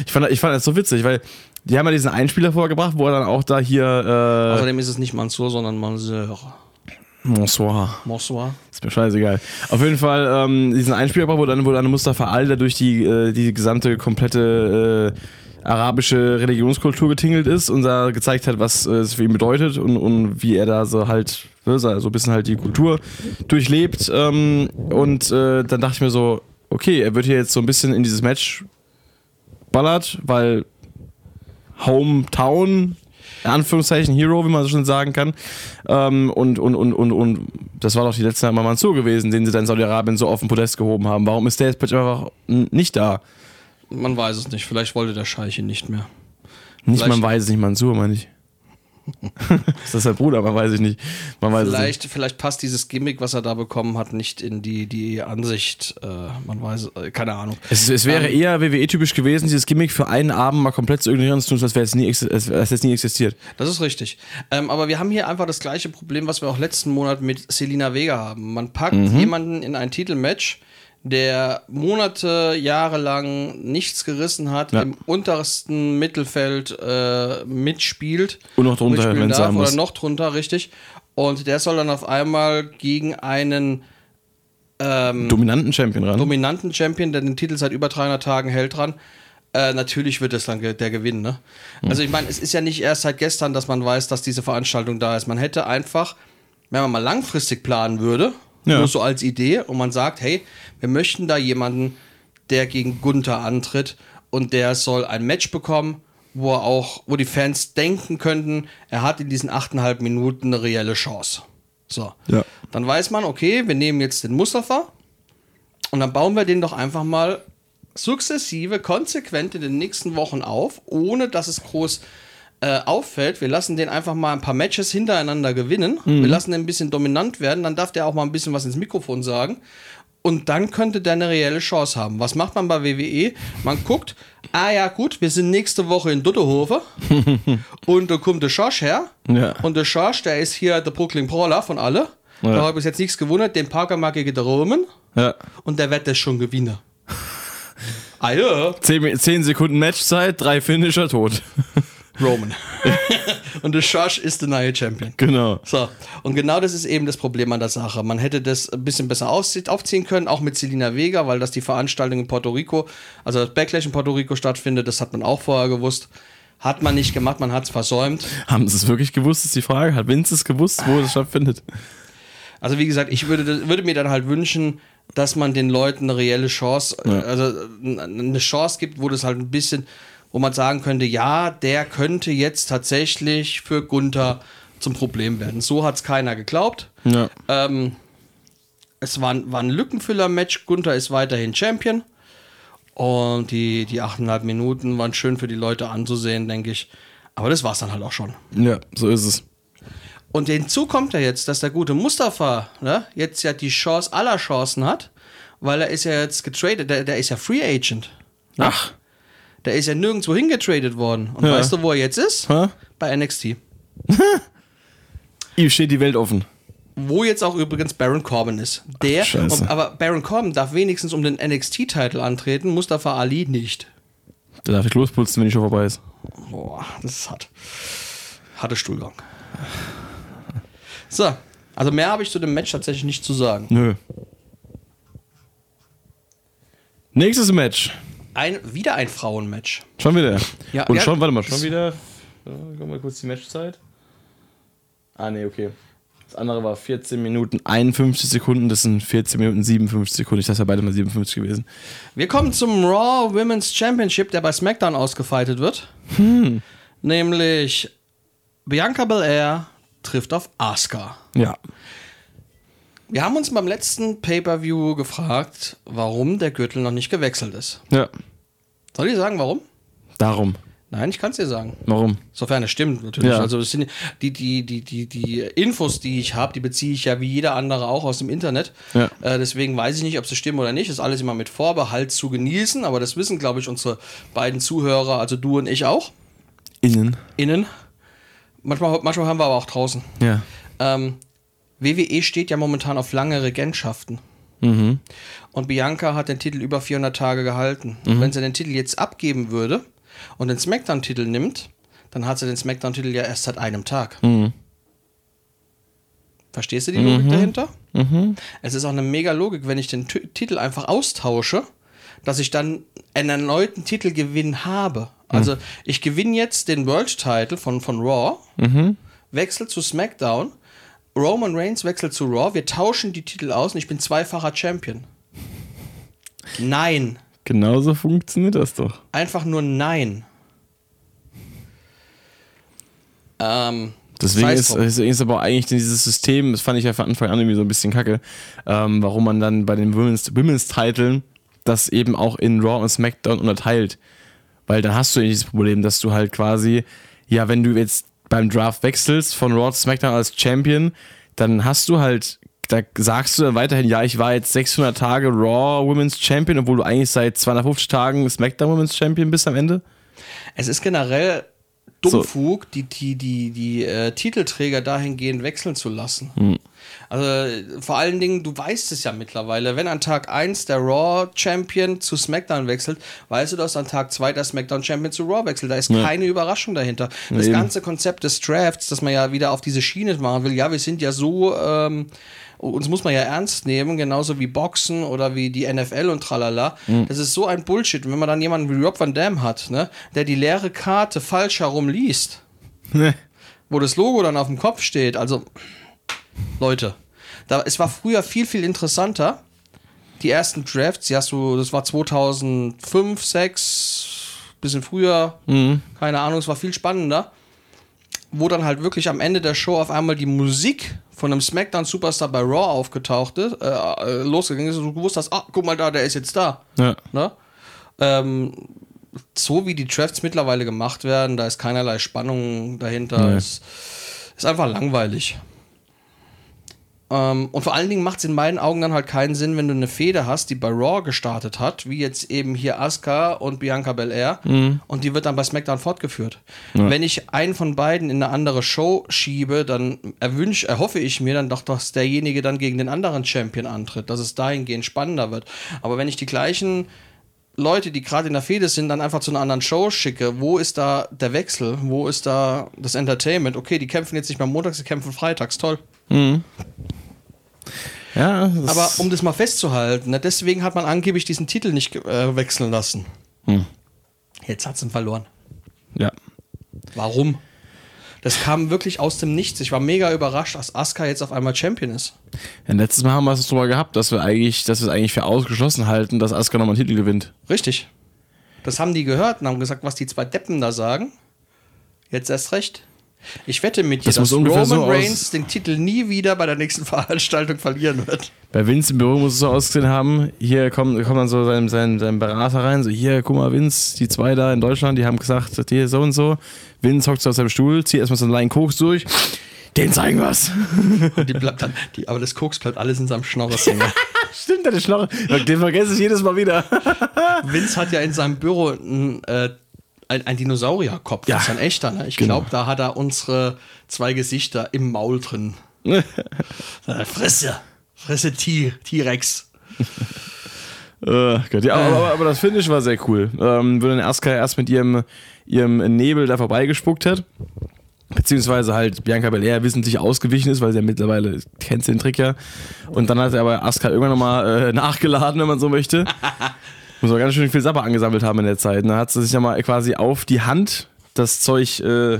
Ich fand, ich fand das so witzig, weil die haben ja diesen Einspieler vorgebracht, wo er dann auch da hier. Äh, Außerdem ist es nicht Mansur, sondern Mansur. Bonsoir. Bonsoir. Ist mir scheißegal. Auf jeden Fall, ähm, diesen Einspieler, wo dann, wo dann Mustafa Al durch die, äh, die gesamte komplette äh, arabische Religionskultur getingelt ist und da gezeigt hat, was äh, es für ihn bedeutet und, und wie er da so halt, ne, so ein bisschen halt die Kultur durchlebt. Ähm, und äh, dann dachte ich mir so, okay, er wird hier jetzt so ein bisschen in dieses Match ballert, weil Hometown in Anführungszeichen Hero, wie man so schon sagen kann. Ähm, und, und, und, und, und das war doch die letzte Mal so gewesen, den sie dann in Saudi-Arabien so auf den Podest gehoben haben. Warum ist der jetzt plötzlich einfach nicht da? Man weiß es nicht. Vielleicht wollte der Scheich ihn nicht mehr. Nicht, Vielleicht- man weiß es nicht, Mansur, meine ich. ist das sein Bruder? Man weiß ich nicht. Man weiß es nicht. Vielleicht, vielleicht passt dieses Gimmick, was er da bekommen hat, nicht in die, die Ansicht. Äh, man weiß, äh, keine Ahnung. Es, es wäre Ähm, eher WWE-typisch gewesen, dieses Gimmick für einen Abend mal komplett zu ignorieren und zu tun, als wäre es nie, als es jetzt nie existiert. Das ist richtig. Ähm, aber wir haben hier einfach das gleiche Problem, was wir auch letzten Monat mit Selina Vega haben. Man packt jemanden in ein Titelmatch, der Monate, Jahre lang nichts gerissen hat, Ja. im untersten Mittelfeld äh, mitspielt. Und noch drunter, wenn's darf. Oder noch drunter, richtig. Und der soll dann auf einmal gegen einen ähm, Dominanten Champion ran. dominanten Champion, der den Titel seit über 300 Tagen hält, dran. Äh, natürlich wird es dann der Gewinn. Ne? Also ich meine, es ist ja nicht erst seit gestern, dass man weiß, dass diese Veranstaltung da ist. Man hätte einfach, wenn man mal langfristig planen würde, Ja. nur so als Idee, und man sagt, hey, wir möchten da jemanden, der gegen Gunther antritt und der soll ein Match bekommen, wo er auch, wo die Fans denken könnten, er hat in diesen achteinhalb Minuten eine reelle Chance. So. Ja. Dann weiß man, okay, wir nehmen jetzt den Mustafa und dann bauen wir den doch einfach mal sukzessive, konsequent in den nächsten Wochen auf, ohne dass es groß äh, auffällt. Wir lassen den einfach mal ein paar Matches hintereinander gewinnen. Wir lassen den ein bisschen dominant werden. Dann darf der auch mal ein bisschen was ins Mikrofon sagen. Und dann könnte der eine reelle Chance haben. Was macht man bei WWE? Man guckt, ah ja, gut, wir sind nächste Woche in Duttehofe und da kommt der Schorsch her. Ja. Und der Schorsch, der ist hier der Brooklyn Brawler von alle. Ja. Da habe ich bis jetzt nichts gewundert. Den Parker mag ich der Roman Ja. und der wird das schon gewinnen. ah ja, Zehn, zehn Sekunden Matchzeit, drei Finisher, tot. Roman. und der Schorsch ist der neue Champion. genau. So, und genau das ist eben das Problem an der Sache. Man hätte das ein bisschen besser aufziehen können, auch mit Selina Vega, weil das die Veranstaltung in Puerto Rico, also das Backlash in Puerto Rico stattfindet, das hat man auch vorher gewusst. Hat man nicht gemacht, man hat es versäumt. Haben sie es wirklich gewusst, ist die Frage. Hat Vince es gewusst, wo es stattfindet? Also wie gesagt, ich würde, würde mir dann halt wünschen, dass man den Leuten eine reelle Chance, äh, also eine Chance gibt, wo das halt ein bisschen, wo man sagen könnte, ja, der könnte jetzt tatsächlich für Gunther zum Problem werden. So hat es keiner geglaubt. Ja. Ähm, es war, ein- war ein Lückenfüller-Match. Gunther ist weiterhin Champion. Und die, die 8,5 Minuten waren schön für die Leute anzusehen, denke ich. Aber das war es dann halt auch schon. Ja, so ist es. Und hinzu kommt ja jetzt, dass der gute Mustafa ne, jetzt ja die Chance aller Chancen hat, weil er ist ja jetzt getradet, der, der ist ja Free Agent. Ach. Der ist ja nirgendwo hingetradet worden. Und Ja. weißt du, wo er jetzt ist? Hä? Bei NXT. Ihm steht die Welt offen. Wo jetzt auch übrigens Baron Corbin ist. Der, Scheiße. und, aber Baron Corbin darf wenigstens um den NXT-Titel antreten, Mustafa Ali nicht. Da darf ich losputzen, wenn die Show vorbei ist. Boah, das ist hart. Harte Stuhlgang. So, also mehr habe ich zu dem Match tatsächlich nicht zu sagen. Nö. Nächstes Match. Ein, wieder ein Frauenmatch. Schon wieder. Ja, Und ja, schon, warte mal, schon wieder. Guck mal kurz die Matchzeit. Ah, nee, okay. Das andere war 14 Minuten 51 Sekunden, das sind 14 Minuten 57 Sekunden. Ich dachte ja beide mal 57 gewesen. Wir kommen zum Raw Women's Championship, der bei SmackDown ausgefeitet wird. Nämlich Bianca Belair trifft auf Asuka. Ja. Wir haben uns beim letzten Pay-Per-View gefragt, warum der Gürtel noch nicht gewechselt ist. Ja. Soll ich sagen, warum? Darum. Nein, ich kann es dir sagen. Warum? Sofern es stimmt, natürlich. Ja. Also das sind die, die, die, die, die Infos, die ich habe, die beziehe ich ja wie jeder andere auch aus dem Internet. Ja. Äh, deswegen weiß ich nicht, ob sie stimmen oder nicht. Das ist alles immer mit Vorbehalt zu genießen, aber das wissen, glaube ich, unsere beiden Zuhörer, also du und ich auch. Innen. Innen. Manchmal, manchmal haben wir aber auch draußen. Ja. Ähm, WWE steht ja momentan auf lange Regentschaften. Mhm. Und Bianca hat den Titel über 400 Tage gehalten. Und wenn sie den Titel jetzt abgeben würde und den SmackDown-Titel nimmt, dann hat sie den SmackDown-Titel ja erst seit einem Tag. Mhm. Verstehst du die Logik dahinter? Es ist auch eine mega Logik, wenn ich den T Titel einfach austausche, dass ich dann einen erneuten Titelgewinn habe. Also ich gewinne jetzt den World Title von, von Raw, wechsle zu SmackDown, Roman Reigns wechselt zu Raw, wir tauschen die Titel aus und ich bin zweifacher Champion. Nein. Genauso funktioniert das doch. Einfach nur nein. Ähm, Deswegen ist, deswegen ist aber eigentlich dieses System, das fand ich ja von Anfang an irgendwie so ein bisschen kacke, ähm, warum man dann bei den Women's, Women's Titeln das eben auch in Raw und SmackDown unterteilt. Weil dann hast du ja dieses Problem, dass du halt quasi, ja, wenn du jetzt beim Draft wechselst von Raw zu SmackDown als Champion, dann hast du halt, da sagst du dann weiterhin, ja, ich war jetzt 600 Tage Raw Women's Champion, obwohl du eigentlich seit 250 Tagen SmackDown Women's Champion bist am Ende. Es ist generell Dummfug, die, die, die, die äh, Titelträger dahingehend wechseln zu lassen. Also vor allen Dingen, du weißt es ja mittlerweile, wenn an Tag 1 der Raw Champion zu SmackDown wechselt, weißt du, dass an Tag 2 der SmackDown Champion zu Raw wechselt. Da ist keine Überraschung dahinter. Das Eben. ganze Konzept des Drafts, dass man ja wieder auf diese Schiene machen will, ja, wir sind ja so, ähm, uns muss man ja ernst nehmen, genauso wie Boxen oder wie die NFL und tralala. Das ist so ein Bullshit. Und wenn man dann jemanden wie Rob Van Dam hat, ne, der die leere Karte falsch herum liest, wo das Logo dann auf dem Kopf steht, also Leute, da, es war früher viel, viel interessanter. Die ersten Drafts, die hast du, das war 2005, 6, bisschen früher, keine Ahnung, es war viel spannender. Wo dann halt wirklich am Ende der Show auf einmal die Musik von einem SmackDown-Superstar bei Raw aufgetaucht ist, äh, äh, losgegangen ist und du gewusst hast, ah, guck mal da, der ist jetzt da. Ja. Ne? Ähm, so wie die Drafts mittlerweile gemacht werden, da ist keinerlei Spannung dahinter. Nee. Es ist einfach langweilig. Ähm, und vor allen Dingen macht es in meinen Augen dann halt keinen Sinn, wenn du eine Fehde hast, die bei Raw gestartet hat, wie jetzt eben hier Asuka und Bianca Belair, und die wird dann bei SmackDown fortgeführt. Wenn ich einen von beiden in eine andere Show schiebe, dann erwünsch, erhoffe ich mir dann doch, dass derjenige dann gegen den anderen Champion antritt, dass es dahingehend spannender wird. Aber wenn ich die gleichen Leute, die gerade in der Fehde sind, dann einfach zu einer anderen Show schicke, wo ist da der Wechsel? Wo ist da das Entertainment? Okay, die kämpfen jetzt nicht mehr montags, die kämpfen freitags, toll. Ja, Aber um das mal festzuhalten, ne, deswegen hat man angeblich diesen Titel nicht äh, wechseln lassen. Hm. Jetzt hat es ihn verloren. ja. Warum? Das kam wirklich aus dem Nichts. Ich war mega überrascht, dass Asuka jetzt auf einmal Champion ist. ja. Letztes Mal haben wir es drüber gehabt, dass wir eigentlich, dass wir es eigentlich für ausgeschlossen halten, dass Asuka nochmal einen Titel gewinnt. Richtig. Das haben die gehört und haben gesagt, was die zwei Deppen da sagen. Jetzt erst recht. Ich wette mit dir, Das dass Roman so aus- Reigns den Titel nie wieder bei der nächsten Veranstaltung verlieren wird. Bei Vince im Büro muss es so ausgesehen haben, hier kommt, kommt dann so sein, sein, sein Berater rein, so hier, guck mal, Vince, die zwei da in Deutschland, die haben gesagt, hier so und so. Vince hockt so auf seinem Stuhl, zieht erstmal so einen Line Koks durch, den zeigen wir's. Und die bleibt dann, die, aber das Koks bleibt alles in seinem Schnorres hängen. Stimmt, der Schnorre, den vergesse ich jedes Mal wieder. Vince hat ja in seinem Büro ein, äh, ein, ein Dinosaurierkopf. Ja. Das ist ein echter. Ne? Ich Genau. glaube, da hat er unsere zwei Gesichter im Maul drin. Äh, Fresse. Fresse T-Rex. Äh, Gott, ja, aber, aber, aber das Finish war sehr cool. Ähm, wo dann Asuka erst mit ihrem, ihrem Nebel da vorbeigespuckt hat. Beziehungsweise halt Bianca Belair wissentlich ausgewichen ist, weil sie ja mittlerweile kennt den Trick ja. Und dann hat er aber Asuka irgendwann nochmal äh, nachgeladen, wenn man so möchte. Muss man ganz schön viel Sapper angesammelt haben in der Zeit. Und dann hat sie sich nochmal quasi auf die Hand das Zeug äh,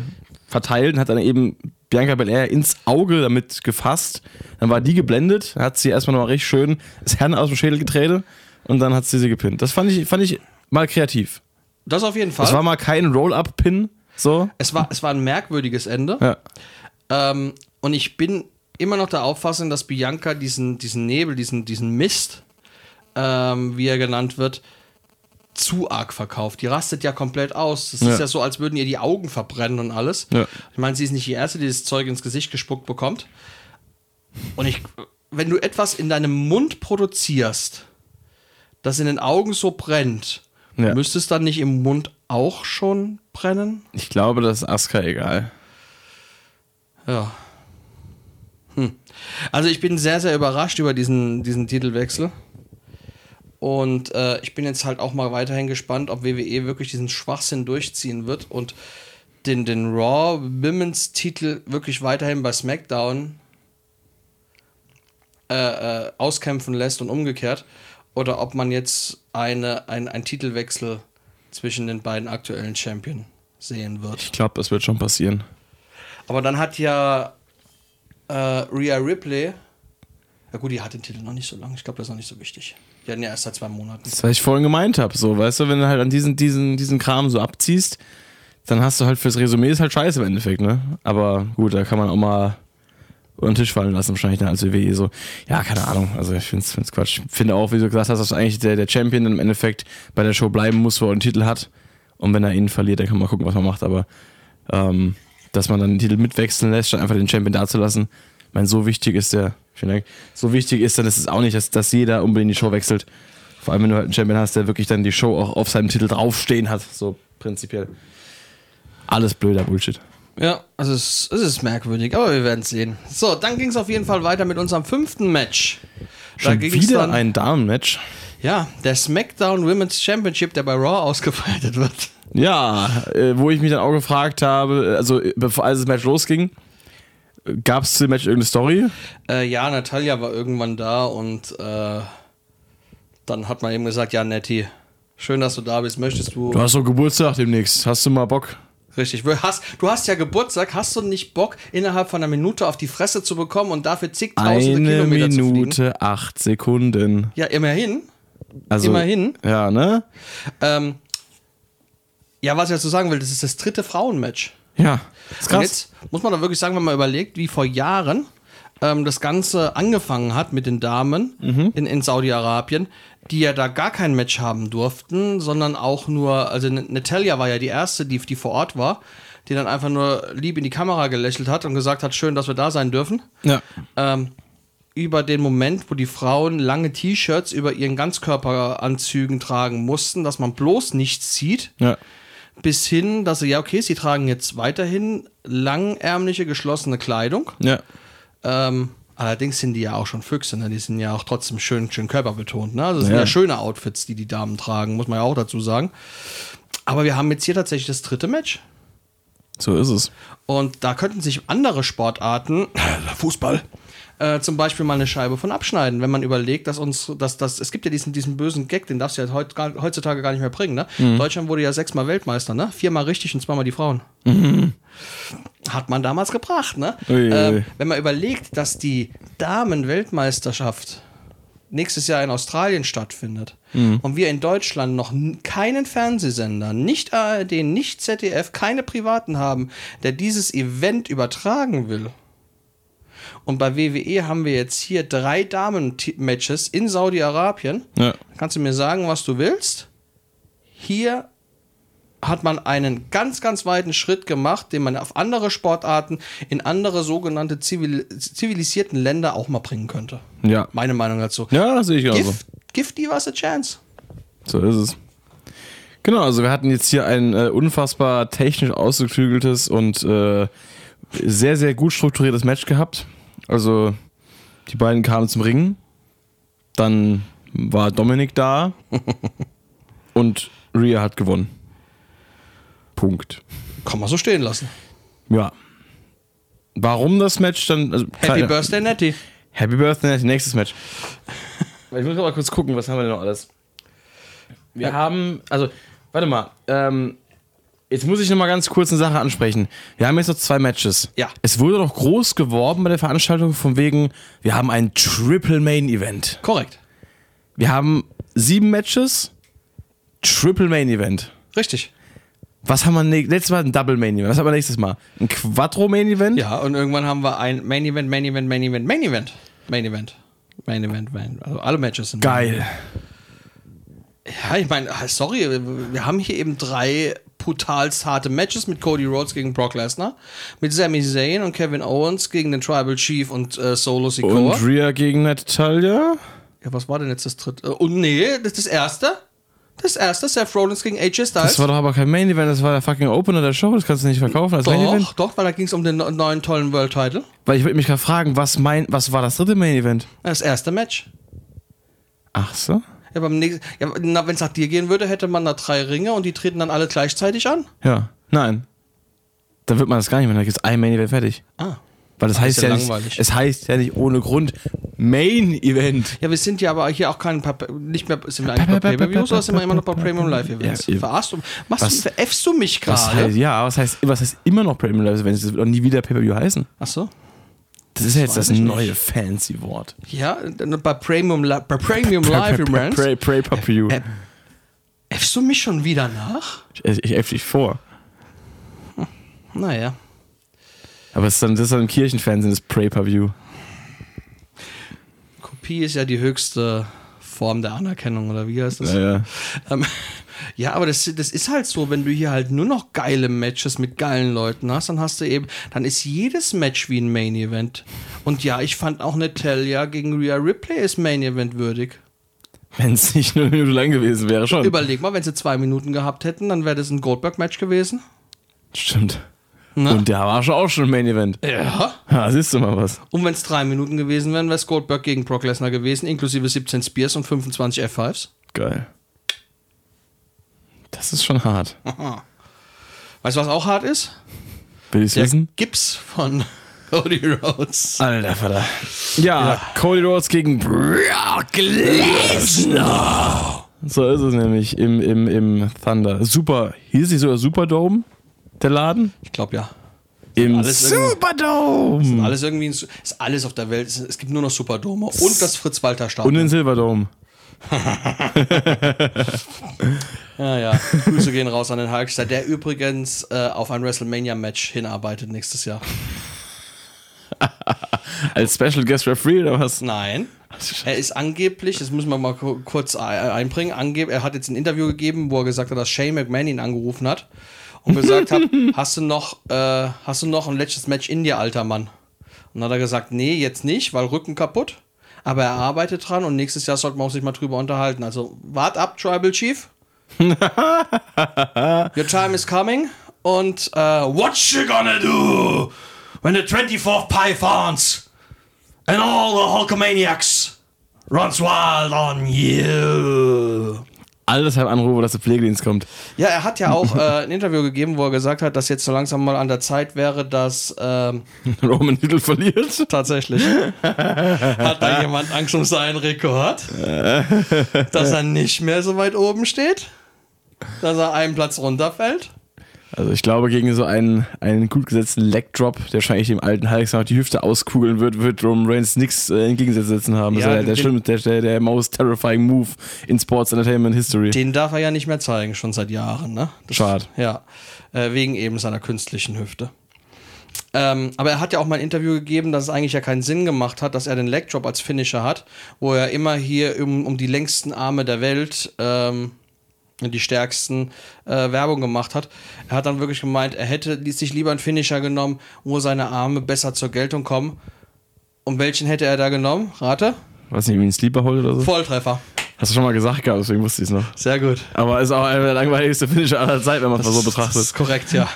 verteilt und hat dann eben Bianca Belair ins Auge damit gefasst. Dann war die geblendet, hat sie erstmal nochmal richtig schön das Herrn aus dem Schädel getreten und dann hat sie sie gepinnt. Das fand ich, fand ich mal kreativ. Das auf jeden Fall. Das war mal kein Roll-Up-Pin, so. es, war, es war ein merkwürdiges Ende. Ja. Ähm, und ich bin immer noch der Auffassung, dass Bianca diesen, diesen Nebel, diesen, diesen Mist, ähm, wie er genannt wird, zu arg verkauft. Die rastet ja komplett aus. Das Ja. ist ja so, als würden ihr die Augen verbrennen und alles. Ja. Ich meine, sie ist nicht die Erste, die das Zeug ins Gesicht gespuckt bekommt. Und ich, wenn du etwas in deinem Mund produzierst, das in den Augen so brennt, Ja. müsste es dann nicht im Mund auch schon brennen? Ich glaube, das ist Asuka egal. Ja. Hm. Also ich bin sehr, sehr überrascht über diesen, diesen Titelwechsel. Und äh, ich bin jetzt halt auch mal weiterhin gespannt, ob WWE wirklich diesen Schwachsinn durchziehen wird und den, den Raw Women's Titel wirklich weiterhin bei SmackDown äh, äh, auskämpfen lässt und umgekehrt. Oder ob man jetzt eine, ein, einen Titelwechsel zwischen den beiden aktuellen Champion sehen wird. Ich glaube, das wird schon passieren. Aber dann hat ja äh, Rhea Ripley, ja gut, die hat den Titel noch nicht so lange. Ich glaube, das ist noch nicht so wichtig. Die hatten ja erst seit zwei Monaten. Das, was ich vorhin gemeint habe, so, weißt du, wenn du halt an diesen, diesen, diesen Kram so abziehst, dann hast du halt fürs Resümee ist halt scheiße im Endeffekt, ne? Aber gut, da kann man auch mal unter den Tisch fallen lassen, wahrscheinlich dann als WWE so. Ja, keine Ahnung. Also ich finde es Quatsch. Ich finde auch, wie du gesagt hast, dass eigentlich der, der Champion im Endeffekt bei der Show bleiben muss, wo er einen Titel hat. Und wenn er ihn verliert, dann kann man gucken, was man macht. Aber ähm, dass man dann den Titel mitwechseln lässt, statt einfach den Champion dazulassen, ich meine, so wichtig ist der, vielen Dank, so wichtig ist dann ist es auch nicht, dass, dass jeder unbedingt die Show wechselt. Vor allem, wenn du halt einen Champion hast, der wirklich dann die Show auch auf seinem Titel draufstehen hat, so prinzipiell. Alles blöder Bullshit. Ja, also es, es ist merkwürdig, aber wir werden es sehen. So, dann ging es auf jeden Fall weiter mit unserem fünften Match. Da Schon wieder dann, ein Damen-Match. Ja, der SmackDown Women's Championship, der bei Raw ausgeweitet wird. Ja, äh, wo ich mich dann auch gefragt habe, also äh, bevor als das Match losging, gab es zu dem Match irgendeine Story? Äh, ja, Natalia war irgendwann da und äh, dann hat man eben gesagt, ja, Nettie, schön, dass du da bist. Möchtest du... Du hast doch Geburtstag demnächst. Hast du mal Bock? Richtig, du hast, du hast ja Geburtstag, hast du nicht Bock, innerhalb von einer Minute auf die Fresse zu bekommen und dafür zigtausende Eine Kilometer zu fliegen? Minute, acht Sekunden. Ja, immerhin. Also, Immerhin. Ja, ne? Ähm, ja, was ich dazu sagen will, das ist das dritte Frauenmatch. Ja. Ist Und krass. jetzt muss man da wirklich sagen, wenn man überlegt, wie vor Jahren ähm, das Ganze angefangen hat mit den Damen Mhm. in, in Saudi-Arabien, die ja da gar kein Match haben durften, sondern auch nur, also Natalia war ja die erste, die, die vor Ort war, die dann einfach nur lieb in die Kamera gelächelt hat und gesagt hat, schön, dass wir da sein dürfen. Ja. Ähm, über den Moment, wo die Frauen lange T-Shirts über ihren Ganzkörperanzügen tragen mussten, dass man bloß nichts sieht, Ja. Bis hin, dass sie, ja, okay, sie tragen jetzt weiterhin langärmliche, geschlossene Kleidung. Ja. Ähm, allerdings sind die ja auch schon Füchse, ne? die sind ja auch trotzdem schön, schön körperbetont. Ne? Also es sind Ja. ja schöne Outfits, die die Damen tragen, muss man ja auch dazu sagen. Aber wir haben jetzt hier tatsächlich das dritte Match. So ist es. Und da könnten sich andere Sportarten, Fußball, äh, zum Beispiel mal eine Scheibe von abschneiden, wenn man überlegt, dass uns, dass das, es gibt ja diesen, diesen bösen Gag, den darfst du ja heut, gar, heutzutage gar nicht mehr bringen, ne? Deutschland wurde ja sechsmal Weltmeister, ne? Viermal richtig und zweimal die Frauen. Hat man damals gebracht, ne? Ui. wenn man überlegt, dass die Damen-Weltmeisterschaft nächstes Jahr in Australien stattfindet und wir in Deutschland noch keinen Fernsehsender, nicht ARD, nicht ZDF, keine Privaten haben, der dieses Event übertragen will. Und bei WWE haben wir jetzt hier drei Damen-Matches in Saudi-Arabien. Ja. Kannst du mir sagen, was du willst? Hier hat man einen ganz, ganz weiten Schritt gemacht, den man auf andere Sportarten in andere sogenannte zivil zivilisierten Länder auch mal bringen könnte. Ja. Meine Meinung dazu. Ja, das sehe ich genauso. Give, give give us a chance. So ist es. Genau, also wir hatten jetzt hier ein äh, unfassbar technisch ausgeklügeltes und äh, sehr, sehr gut strukturiertes Match gehabt. Also die beiden kamen zum Ringen. Dann war Dominik da und Rhea hat gewonnen. Punkt. Kann man so stehen lassen. Ja. Warum das Match dann. Also, Happy Birthday, Nettie. Happy Birthday, nächstes Match. Ich muss mal kurz gucken, was haben wir denn noch alles? Wir haben, also, warte mal, ähm, jetzt muss ich noch mal ganz kurz eine Sache ansprechen. Wir haben jetzt noch zwei Matches. Ja. Es wurde doch groß geworben bei der Veranstaltung von wegen, wir haben ein Triple Main Event. Korrekt. Wir haben sieben Matches, Triple Main Event. Richtig. Was haben wir ne letztes Mal ein Double Main Event? Was haben wir nächstes Mal? Ein Quattro Main Event? Ja, und irgendwann haben wir ein Main Event, Main Event, Main Event, Main Event. Main Event. Main Event, Main. Also alle Matches sind. Geil. Ja, ich meine, sorry, wir haben hier eben drei brutal harte Matches mit Cody Rhodes gegen Brock Lesnar, mit Sami Zayn und Kevin Owens gegen den Tribal Chief und äh, Solo Sikoa. Und Rhea gegen Natalia? Ja, was war denn jetzt das dritte? Äh, Und nee, das ist das erste. Das erste, Seth Rollins gegen AJ Styles. Das war doch aber kein Main Event, das war der fucking Opener der Show, das kannst du nicht verkaufen als Main Event. doch, doch, weil da ging es um den ne- neuen tollen World Title. Weil ich wollte mich gerade fragen, was mein, was war das dritte Main Event? Das erste Match. Ach so? Ja, beim nächsten, ja, wenn es nach dir gehen würde, hätte man da drei Ringe und die treten dann alle gleichzeitig an. Ja. Nein. Dann wird man das gar nicht mehr, dann gibt es ein Main Event fertig. Ah. Weil das Ah, heißt ist ja ja, nicht, es heißt ja nicht ohne Grund Main Event. Ja, wir sind ja aber hier auch kein pa nicht mehr sind wir eigentlich bei Pay-Per-Views oder sind wir immer noch bei Premium Live Events? Ja, Verarschst du? Machst was- du, veräffst du mich gerade? ja, was heißt, was heißt immer noch Premium Live Events? Das wird auch nie wieder Pay-Per-View heißen. Ach so. Das ist ja jetzt das neue fancy Wort. Ja, bei Premium, bei Premium Live Events. Pray, pray, Pay-Per-View. Äh, Äffst du mich schon wieder nach? Ich, ich äff dich vor. Naja. Aber es ist dann, das ist dann im Kirchenfernsehen das Pray-Per-View. Kopie ist ja die höchste Form der Anerkennung, oder wie heißt das? Ja, ja. Ähm, ja, aber das, das ist halt so, wenn du hier halt nur noch geile Matches mit geilen Leuten hast, dann hast du eben, dann ist jedes Match wie ein Main Event. Und ja, ich fand auch Natalia gegen Rhea Ripley ist Main Event würdig. Wenn es nicht nur eine Minute lang gewesen wäre, schon. Überleg mal, wenn sie zwei Minuten gehabt hätten, dann wäre das ein Goldberg-Match gewesen. Stimmt. Ne? Und der war schon auch schon Main Event. Ja. Ja, siehst du mal was. Und wenn es drei Minuten gewesen wären, wäre es Goldberg gegen Brock Lesnar gewesen, inklusive 17 Spears und 25 F5s. Geil. Das ist schon hart. Weißt du, was auch hart ist? Will Der wissen? Gips von Cody Rhodes. Alter Vater. Ja, Cody Rhodes gegen Brock Lesnar. So ist es nämlich im, im, im Thunder. Super. Hieß es nicht sogar Superdome? Der Laden? Ich glaube ja. Im Superdome. Alles irgendwie, ist alles auf der Welt. Es gibt nur noch Superdome und das Fritz-Walter Und den. Silverdome. Ja, ja. Grüße gehen raus an den Hulkster, der übrigens äh, auf ein WrestleMania-Match hinarbeitet nächstes Jahr. Als Special Guest Referee oder was? Nein. Er ist angeblich, das müssen wir mal ku- kurz ei- einbringen, angeb er hat jetzt ein Interview gegeben, wo er gesagt hat, dass Shane McMahon ihn angerufen hat und gesagt hat, hast du noch, äh, hast du noch ein letztes Match in dir, alter Mann? Und dann hat er gesagt, nee, jetzt nicht, weil Rücken kaputt. Aber er arbeitet dran und nächstes Jahr sollte man auch sich mal drüber unterhalten. Also wart ab, Tribal Chief. Your time is coming. Und äh, what you gonna do when the 24th Pythons and all the Hulkamaniacs runs wild on you. All deshalb Anrufe, dass der Pflegedienst kommt. Ja, er hat ja auch äh, ein Interview gegeben, wo er gesagt hat, dass jetzt so langsam mal an der Zeit wäre, dass ähm, Roman Titel verliert. tatsächlich hat da jemand Angst um seinen Rekord, dass er nicht mehr so weit oben steht, dass er einen Platz runterfällt. Also ich glaube, gegen so einen, einen gut gesetzten Leg Drop, der wahrscheinlich dem alten Hulk noch die Hüfte auskugeln wird, wird Roman Reigns nichts äh, entgegensetzen haben. Ja, das ist ja der, der, der, der most terrifying Move in Sports Entertainment History. Den darf er ja nicht mehr zeigen, schon seit Jahren. Ne? Das, Schade. Ja, äh, wegen eben seiner künstlichen Hüfte. Ähm, aber er hat ja auch mal ein Interview gegeben, dass es eigentlich ja keinen Sinn gemacht hat, dass er den Leg Drop als Finisher hat, wo er immer hier um, um die längsten Arme der Welt ähm, die stärksten äh, Werbung gemacht hat. Er hat dann wirklich gemeint, er hätte sich lieber einen Finisher genommen, wo seine Arme besser zur Geltung kommen. Und welchen hätte er da genommen? Rate? Was nicht, wie ein Sleeper Hold oder so? Volltreffer. Hast du schon mal gesagt gehabt, deswegen wusste ich es noch. Sehr gut. Aber ist auch einer der langweiligste Finisher aller Zeit, wenn man es mal so Das betrachtet. ist korrekt, ja.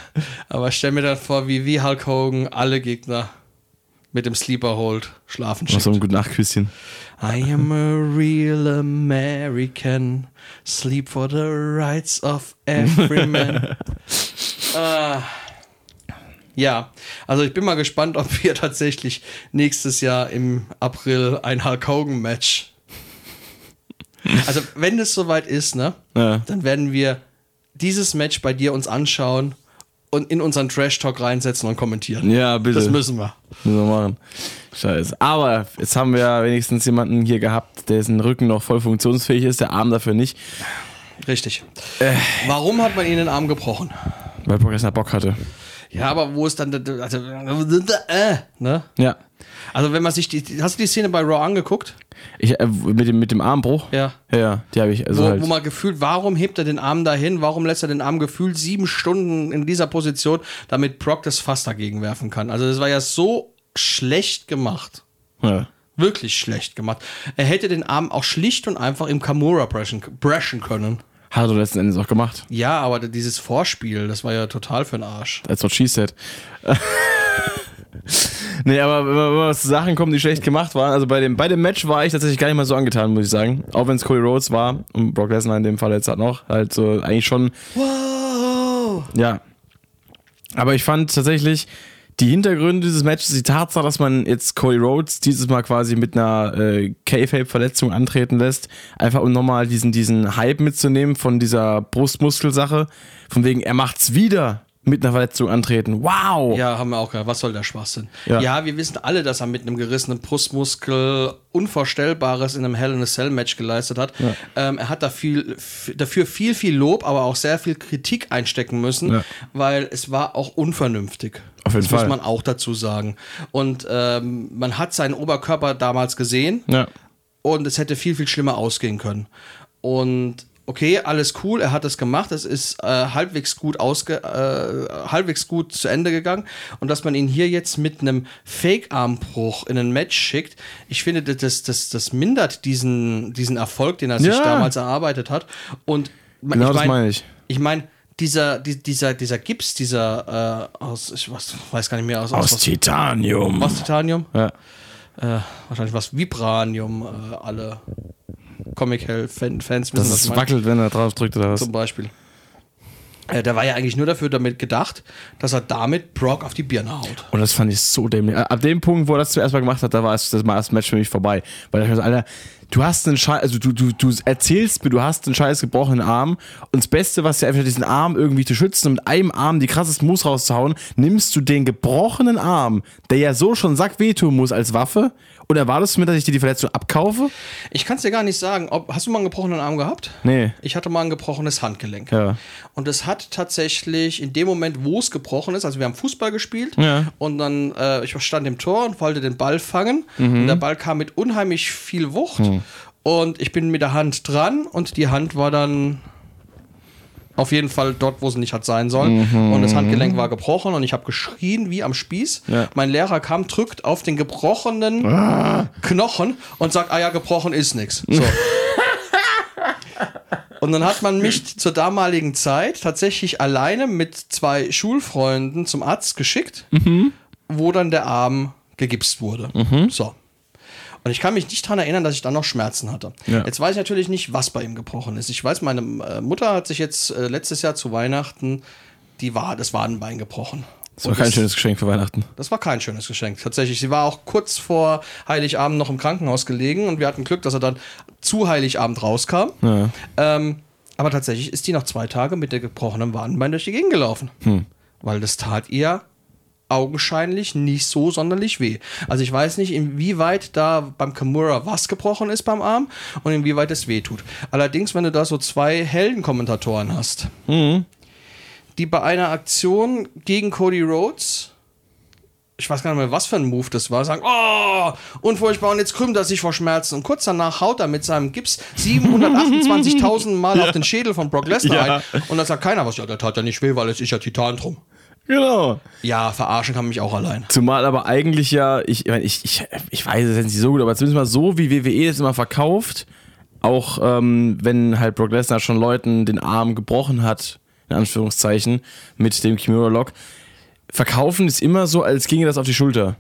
Aber stell mir dann vor, wie, wie Hulk Hogan alle Gegner mit dem Sleeper Hold schlafen Noch so schickt. ein gut Nachküsschen. I am a real American, sleep for the rights of every man. ah. Ja, also ich bin mal gespannt, ob wir tatsächlich nächstes Jahr im April ein Hulk Hogan Match. Also wenn es soweit ist, ne, Ja. dann werden wir dieses Match bei dir uns anschauen und in unseren Trash Talk reinsetzen und kommentieren. Ja, bitte. Das müssen wir. Müssen wir machen. Scheiße. Aber jetzt haben wir wenigstens jemanden hier gehabt, dessen Rücken noch voll funktionsfähig ist, der Arm dafür nicht, Richtig. Warum hat man ihnen den Arm gebrochen? weil Brock Lesnar Bock hatte. Ja, aber wo ist dann der- also, äh, ne? Ja. Also wenn man sich die hast du die Szene bei Raw angeguckt? Ich, äh, mit, dem, mit dem Armbruch? Ja. Ja, ja, die habe ich. Also Wo, halt. wo man gefühlt, warum hebt er den Arm dahin? Warum lässt er den Arm gefühlt sieben Stunden in dieser Position, damit Brock das Fass dagegen werfen kann? Also das war ja so schlecht gemacht. ja. Wirklich schlecht gemacht. Er hätte den Arm auch schlicht und einfach im Kamura brechen, brechen können. Hat er letzten Endes auch gemacht. Ja, aber dieses Vorspiel, das war ja total für den Arsch. That's what she said. nee, aber wenn man, man zu Sachen kommt, die schlecht gemacht waren, also bei dem, bei dem Match war ich tatsächlich gar nicht mal so angetan, muss ich sagen. Auch wenn es Cody Rhodes war und Brock Lesnar in dem Fall jetzt halt noch, halt so eigentlich schon Wow. Ja. Aber ich fand tatsächlich die Hintergründe dieses Matches, die Tatsache, dass man jetzt Cody Rhodes dieses Mal quasi mit einer äh, K-Fape-Verletzung antreten lässt, einfach um nochmal diesen, diesen Hype mitzunehmen von dieser Brustmuskelsache, von wegen, er macht's wieder mit einer Verletzung antreten. Wow! Ja, haben wir auch gehört. Was soll der Schwachsinn? Ja. Ja. wir wissen alle, dass er mit einem gerissenen Brustmuskel Unvorstellbares in einem Hell in a Cell Match geleistet hat. Ähm, er hat da viel, dafür viel, viel Lob, aber auch sehr viel Kritik einstecken müssen, Ja. weil es war auch unvernünftig. Auf jeden das Fall. muss man auch dazu sagen. Und ähm, man hat seinen Oberkörper damals gesehen Ja. und es hätte viel, viel schlimmer ausgehen können. Und okay, alles cool, er hat es gemacht, es ist äh, halbwegs gut ausge, äh, halbwegs gut zu Ende gegangen und dass man ihn hier jetzt mit einem Fake-Armbruch in ein Match schickt, ich finde, das, das, das mindert diesen, diesen Erfolg, den er sich Ja. damals erarbeitet hat. Und Genau ich das mein- meine ich. Ich meine, dieser, die- dieser, dieser Gips, dieser äh, aus, ich weiß, weiß gar nicht mehr, aus, Aus was, Titanium. aus Titanium, Ja. äh, wahrscheinlich was Vibranium, äh, alle Comic Hell Fan, Fans wissen, Dass was es wackelt, wenn er drauf drückt oder was. Zum Beispiel. Äh, der war ja eigentlich nur dafür damit gedacht, dass er damit Brock auf die Birne haut. Und das fand ich so dämlich. Ab dem Punkt, wo er das zuerst mal gemacht hat, da war das, mal das Match für mich vorbei. Weil ich mir so, Alter, du hast einen Scheiß, also du, du, du erzählst mir, du hast einen scheiß gebrochenen Arm und das Beste, was dir einfach diesen Arm irgendwie zu schützen und mit einem Arm die krassesten Moves rauszuhauen, nimmst du den gebrochenen Arm, der ja so schon sack wehtun muss als Waffe und erwartest du mir, dass ich dir die Verletzung abkaufe? Ich kann es dir gar nicht sagen. Ob, hast du mal einen gebrochenen Arm gehabt? Nee. Ich hatte mal ein gebrochenes Handgelenk. Ja. Und es hat tatsächlich in dem Moment, wo es gebrochen ist, also wir haben Fußball gespielt Ja. und dann, äh, ich stand im Tor und wollte den Ball fangen Mhm. und der Ball kam mit unheimlich viel Wucht und ich bin mit der Hand dran und die Hand war dann auf jeden Fall dort, wo sie nicht hat sein sollen. Und das Handgelenk war gebrochen und ich habe geschrien wie am Spieß. Mhm. Ja. Mein Lehrer kam, drückt auf den gebrochenen Ah. Knochen und sagt, ah ja, gebrochen ist nichts. So. Und dann hat man mich zur damaligen Zeit tatsächlich alleine mit zwei Schulfreunden zum Arzt geschickt, wo dann der Arm gegipst wurde. So. Und ich kann mich nicht daran erinnern, dass ich dann noch Schmerzen hatte. Ja. Jetzt weiß ich natürlich nicht, was bei ihm gebrochen ist. Ich weiß, meine äh, Mutter hat sich jetzt äh, letztes Jahr zu Weihnachten die war, das Wadenbein gebrochen. Das war Und kein schönes Geschenk für Weihnachten. das war kein schönes Geschenk. Tatsächlich. Sie war auch kurz vor Heiligabend noch im Krankenhaus gelegen und wir hatten Glück, dass er dann zu Heiligabend rauskam. Ja. Ähm, aber tatsächlich ist die noch zwei Tage mit der gebrochenen Wadenbein durch die Gegend gelaufen. Hm. Weil das tat ihr augenscheinlich nicht so sonderlich weh. Also ich weiß nicht, inwieweit da beim Kimura was gebrochen ist beim Arm und inwieweit es weh tut. Allerdings, wenn du da so zwei Heldenkommentatoren hast, Mhm. die bei einer Aktion gegen Cody Rhodes ich weiß gar nicht mehr, was für ein Move das war, sagen, oh, unfurchtbar, und jetzt krümmt er sich vor Schmerzen. Und kurz danach haut er mit seinem Gips 728.000 Mal auf den Schädel von Brock Lesnar Ja. ein. Und da sagt keiner was, ja, der tat ja nicht weh, weil es ist ja Titan drum. Genau. Ja, verarschen kann mich auch allein. Zumal aber eigentlich ja, ich, ich, meine, ich, ich, weiß es jetzt nicht so gut, aber zumindest mal so, wie WWE es immer verkauft, auch ähm, wenn halt Brock Lesnar schon Leuten den Arm gebrochen hat, in Anführungszeichen, mit dem Kimura Lock, verkaufen es immer so, als ginge das auf die Schulter.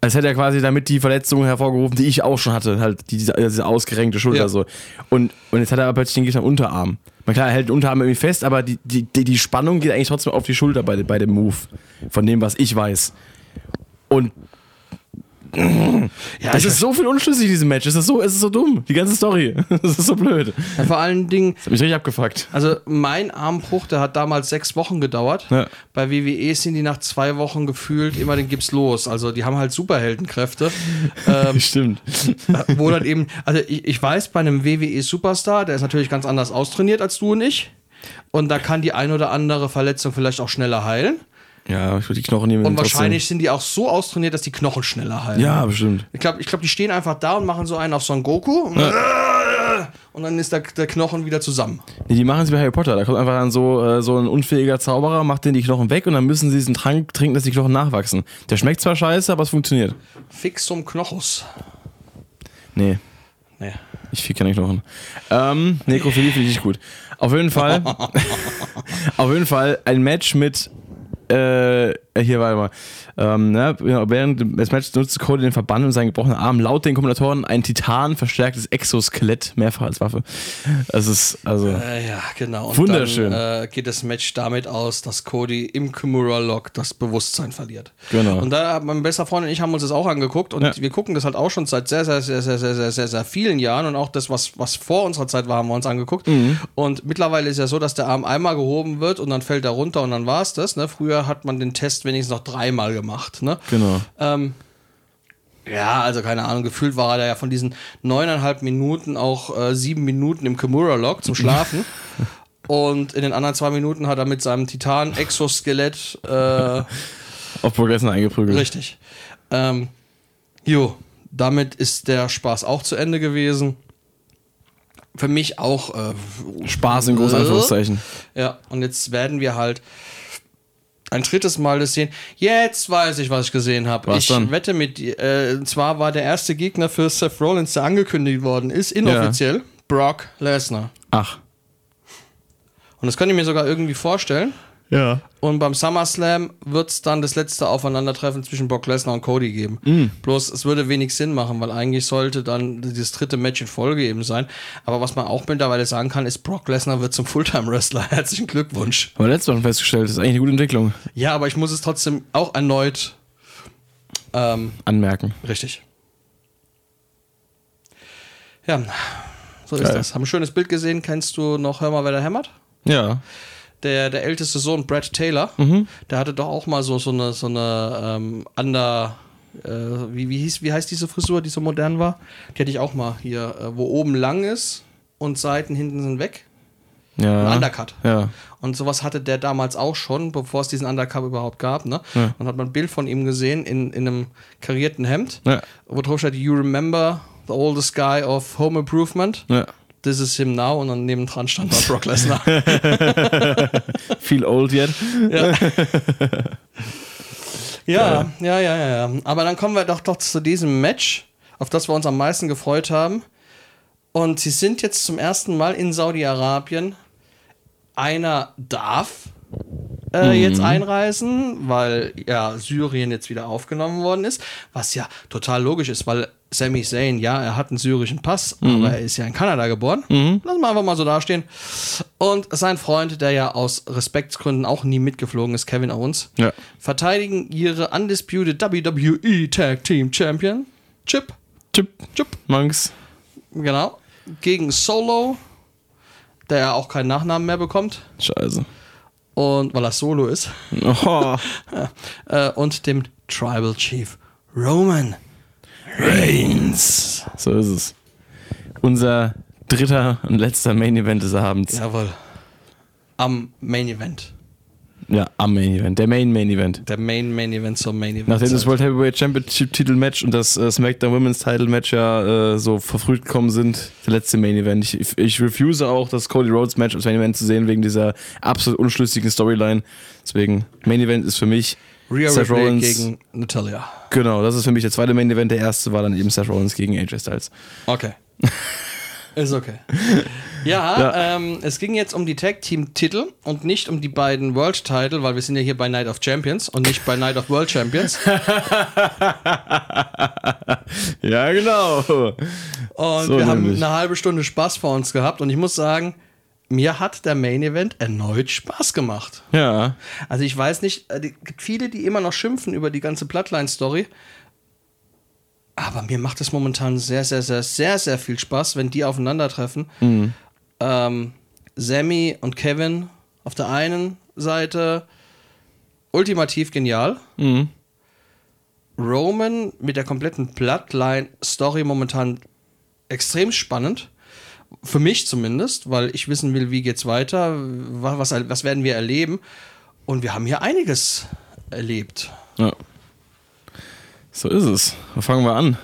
Als hätte er quasi damit die Verletzung hervorgerufen, die ich auch schon hatte, halt die- diese, diese ausgerenkte Schulter Ja. so. Und, und jetzt hat er aber plötzlich den Gift am Unterarm. Man klar, er hält den Unterarm irgendwie fest, aber die, die, die, Spannung geht eigentlich trotzdem auf die Schulter bei, bei dem Move. Von dem, was ich weiß. Und Ja, es ist so viel unschlüssig, dieses Match. Es ist so, es ist so dumm. Die ganze Story. Es ist so blöd. Das Ja, vor allen Dingen, hat mich richtig abgefuckt. also mein Armbruch, der hat damals sechs Wochen gedauert. Ja. Bei WWE sind die nach zwei Wochen gefühlt immer den Gips los. Also die haben halt Superheldenkräfte. ähm, Stimmt. wo dann eben, also ich, ich weiß, bei einem WWE Superstar, der ist natürlich ganz anders austrainiert als du und ich. Und da kann die ein oder andere Verletzung vielleicht auch schneller heilen. Ja, ich würde die Knochen nehmen. Und wahrscheinlich sind die auch so austrainiert, dass die Knochen schneller heilen. Ja, bestimmt. Ich glaube, ich glaub, die stehen einfach da und machen so einen auf Son Goku. Und dann ist der, der Knochen wieder zusammen. Nee, die machen es bei Harry Potter. Da kommt einfach dann so, äh, so ein unfähiger Zauberer, macht denen die Knochen weg und dann müssen sie diesen Trank trinken, dass die Knochen nachwachsen. Der schmeckt zwar scheiße, aber es funktioniert. Fixum Knochus. Nee, Nee. ich fiel keine Knochen. Ähm, Nekrophilie finde ich nicht gut. Auf jeden Fall, auf jeden Fall ein Match mit äh, hier warte mal. Ähm, ne, während des Matches nutzte Cody den Verband und seinen gebrochenen Arm laut den Kommentatoren ein Titan verstärktes Exoskelett mehrfach als Waffe. Das ist also Äh, ja, genau. Und Wunderschön. Dann, äh, geht das Match damit aus, dass Cody im Kimura Lock das Bewusstsein verliert. Genau. Und da mein bester Freund und ich haben uns das auch angeguckt und Ja. wir gucken das halt auch schon seit sehr, sehr, sehr, sehr, sehr, sehr, sehr, sehr vielen Jahren und auch das, was, was vor unserer Zeit war, haben wir uns angeguckt. Mhm. Und mittlerweile ist ja so, dass der Arm einmal gehoben wird und dann fällt er runter und dann war es das. Ne? Früher hat man den Test wenigstens noch dreimal gemacht. Ne? genau. Ähm, ja, also keine Ahnung, gefühlt war er ja von diesen neuneinhalb Minuten auch äh, sieben Minuten im Kimura-Log zum Schlafen. Und in den anderen zwei Minuten hat er mit seinem Titan-Exoskelett äh, Auf Progressen eingeprügelt. richtig. Ähm, jo, damit ist der Spaß auch zu Ende gewesen. Für mich auch äh, Spaß in großen Anführungszeichen. ja, und jetzt werden wir halt ein drittes Mal das sehen. Jetzt weiß ich, was ich gesehen habe. Was Ich dann? wette mit, dir, äh, und zwar war der erste Gegner für Seth Rollins, der angekündigt worden ist, inoffiziell, Brock Lesnar. Ach. Und das könnte ich mir sogar irgendwie vorstellen. Ja. Und beim SummerSlam wird es dann das letzte Aufeinandertreffen zwischen Brock Lesnar und Cody geben. Mhm. Bloß es würde wenig Sinn machen, weil eigentlich sollte dann dieses dritte Match in Folge eben sein. Aber was man auch mittlerweile sagen kann, ist, Brock Lesnar wird zum Fulltime-Wrestler. Herzlichen Glückwunsch. Aber letztes Mal festgestellt, das ist eigentlich eine gute Entwicklung. Ja, aber ich muss es trotzdem auch erneut. Ähm, Anmerken. richtig. Ja, so ist Geil. das. Haben ein schönes Bild gesehen. Kennst du noch Hör mal, wer da hämmert? Ja. Der, der älteste Sohn, Brad Taylor, der hatte doch auch mal so, so eine, so eine ähm, Under. Äh, wie, wie, hieß, wie heißt diese Frisur, die so modern war? Die hatte ich auch mal hier, äh, wo oben lang ist und Seiten hinten sind weg. Ja. Ein Undercut. Ja. Und sowas hatte der damals auch schon, bevor es diesen Undercut überhaupt gab. Ne? Ja. Dann hat man ein Bild von ihm gesehen in, in einem karierten Hemd, Ja. wo drauf steht, You remember the oldest guy of Home Improvement? Ja. This is him now. Und dann nebendran stand da Brock Lesnar. Feel old yet. ja, ja, ja, ja, ja. Aber dann kommen wir doch, doch zu diesem Match, auf das wir uns am meisten gefreut haben. Und sie sind jetzt zum ersten Mal in Saudi-Arabien. Einer darf äh, jetzt einreisen, weil ja Syrien jetzt wieder aufgenommen worden ist, was ja total logisch ist, weil Sami Zayn, ja, er hat einen syrischen Pass, aber er ist ja in Kanada geboren. Lass mal einfach mal so dastehen. Und sein Freund, der ja aus Respektsgründen auch nie mitgeflogen ist, Kevin Owens, Ja. verteidigen ihre undisputed WWE Tag Team Champion, Chip, Chip. Chip, Monks. genau, gegen Solo, der ja auch keinen Nachnamen mehr bekommt. Scheiße. Und weil er Solo ist. Oh. äh, und dem Tribal Chief Roman Reigns. So ist es. Unser dritter und letzter Main Event des Abends. Jawohl. Am Main Event. Ja, am Main Event. Der Main Main Event. Der Main Main Event zum Main Event. Nachdem das. World Heavyweight Championship Titel Match und das äh, SmackDown Women's Title Match ja äh, so verfrüht gekommen sind, der letzte Main Event. Ich, ich refuse auch, das Cody Rhodes Match als Main Event zu sehen, wegen dieser absolut unschlüssigen Storyline. Deswegen, Main Event ist für mich Rhea Seth Ripley Rollins. gegen Natalia. Genau, das ist für mich der zweite Main Event. Der erste war dann eben Seth Rollins gegen AJ Styles. Okay. Ist okay. Ja, Ja. Ähm, es ging jetzt um die Tag Team Titel und nicht um die beiden World Title, weil wir sind ja hier bei Night of Champions und nicht bei Night of World Champions. Ja, genau. Und So wir haben nämlich. eine halbe Stunde Spaß vor uns gehabt und ich muss sagen, mir hat der Main Event erneut Spaß gemacht. Ja. Also ich weiß nicht, es gibt viele, die immer noch schimpfen über die ganze Bloodline-Story. Aber mir macht es momentan sehr, sehr, sehr, sehr, sehr viel Spaß, wenn die aufeinandertreffen. Ähm, Sammy und Kevin auf der einen Seite ultimativ genial. Mhm. Roman mit der kompletten Bloodline-Story momentan extrem spannend. Für mich zumindest, weil ich wissen will, wie geht's weiter, wa- was, was werden wir erleben. Und wir haben hier einiges erlebt. ja. So ist es. Wo fangen wir an?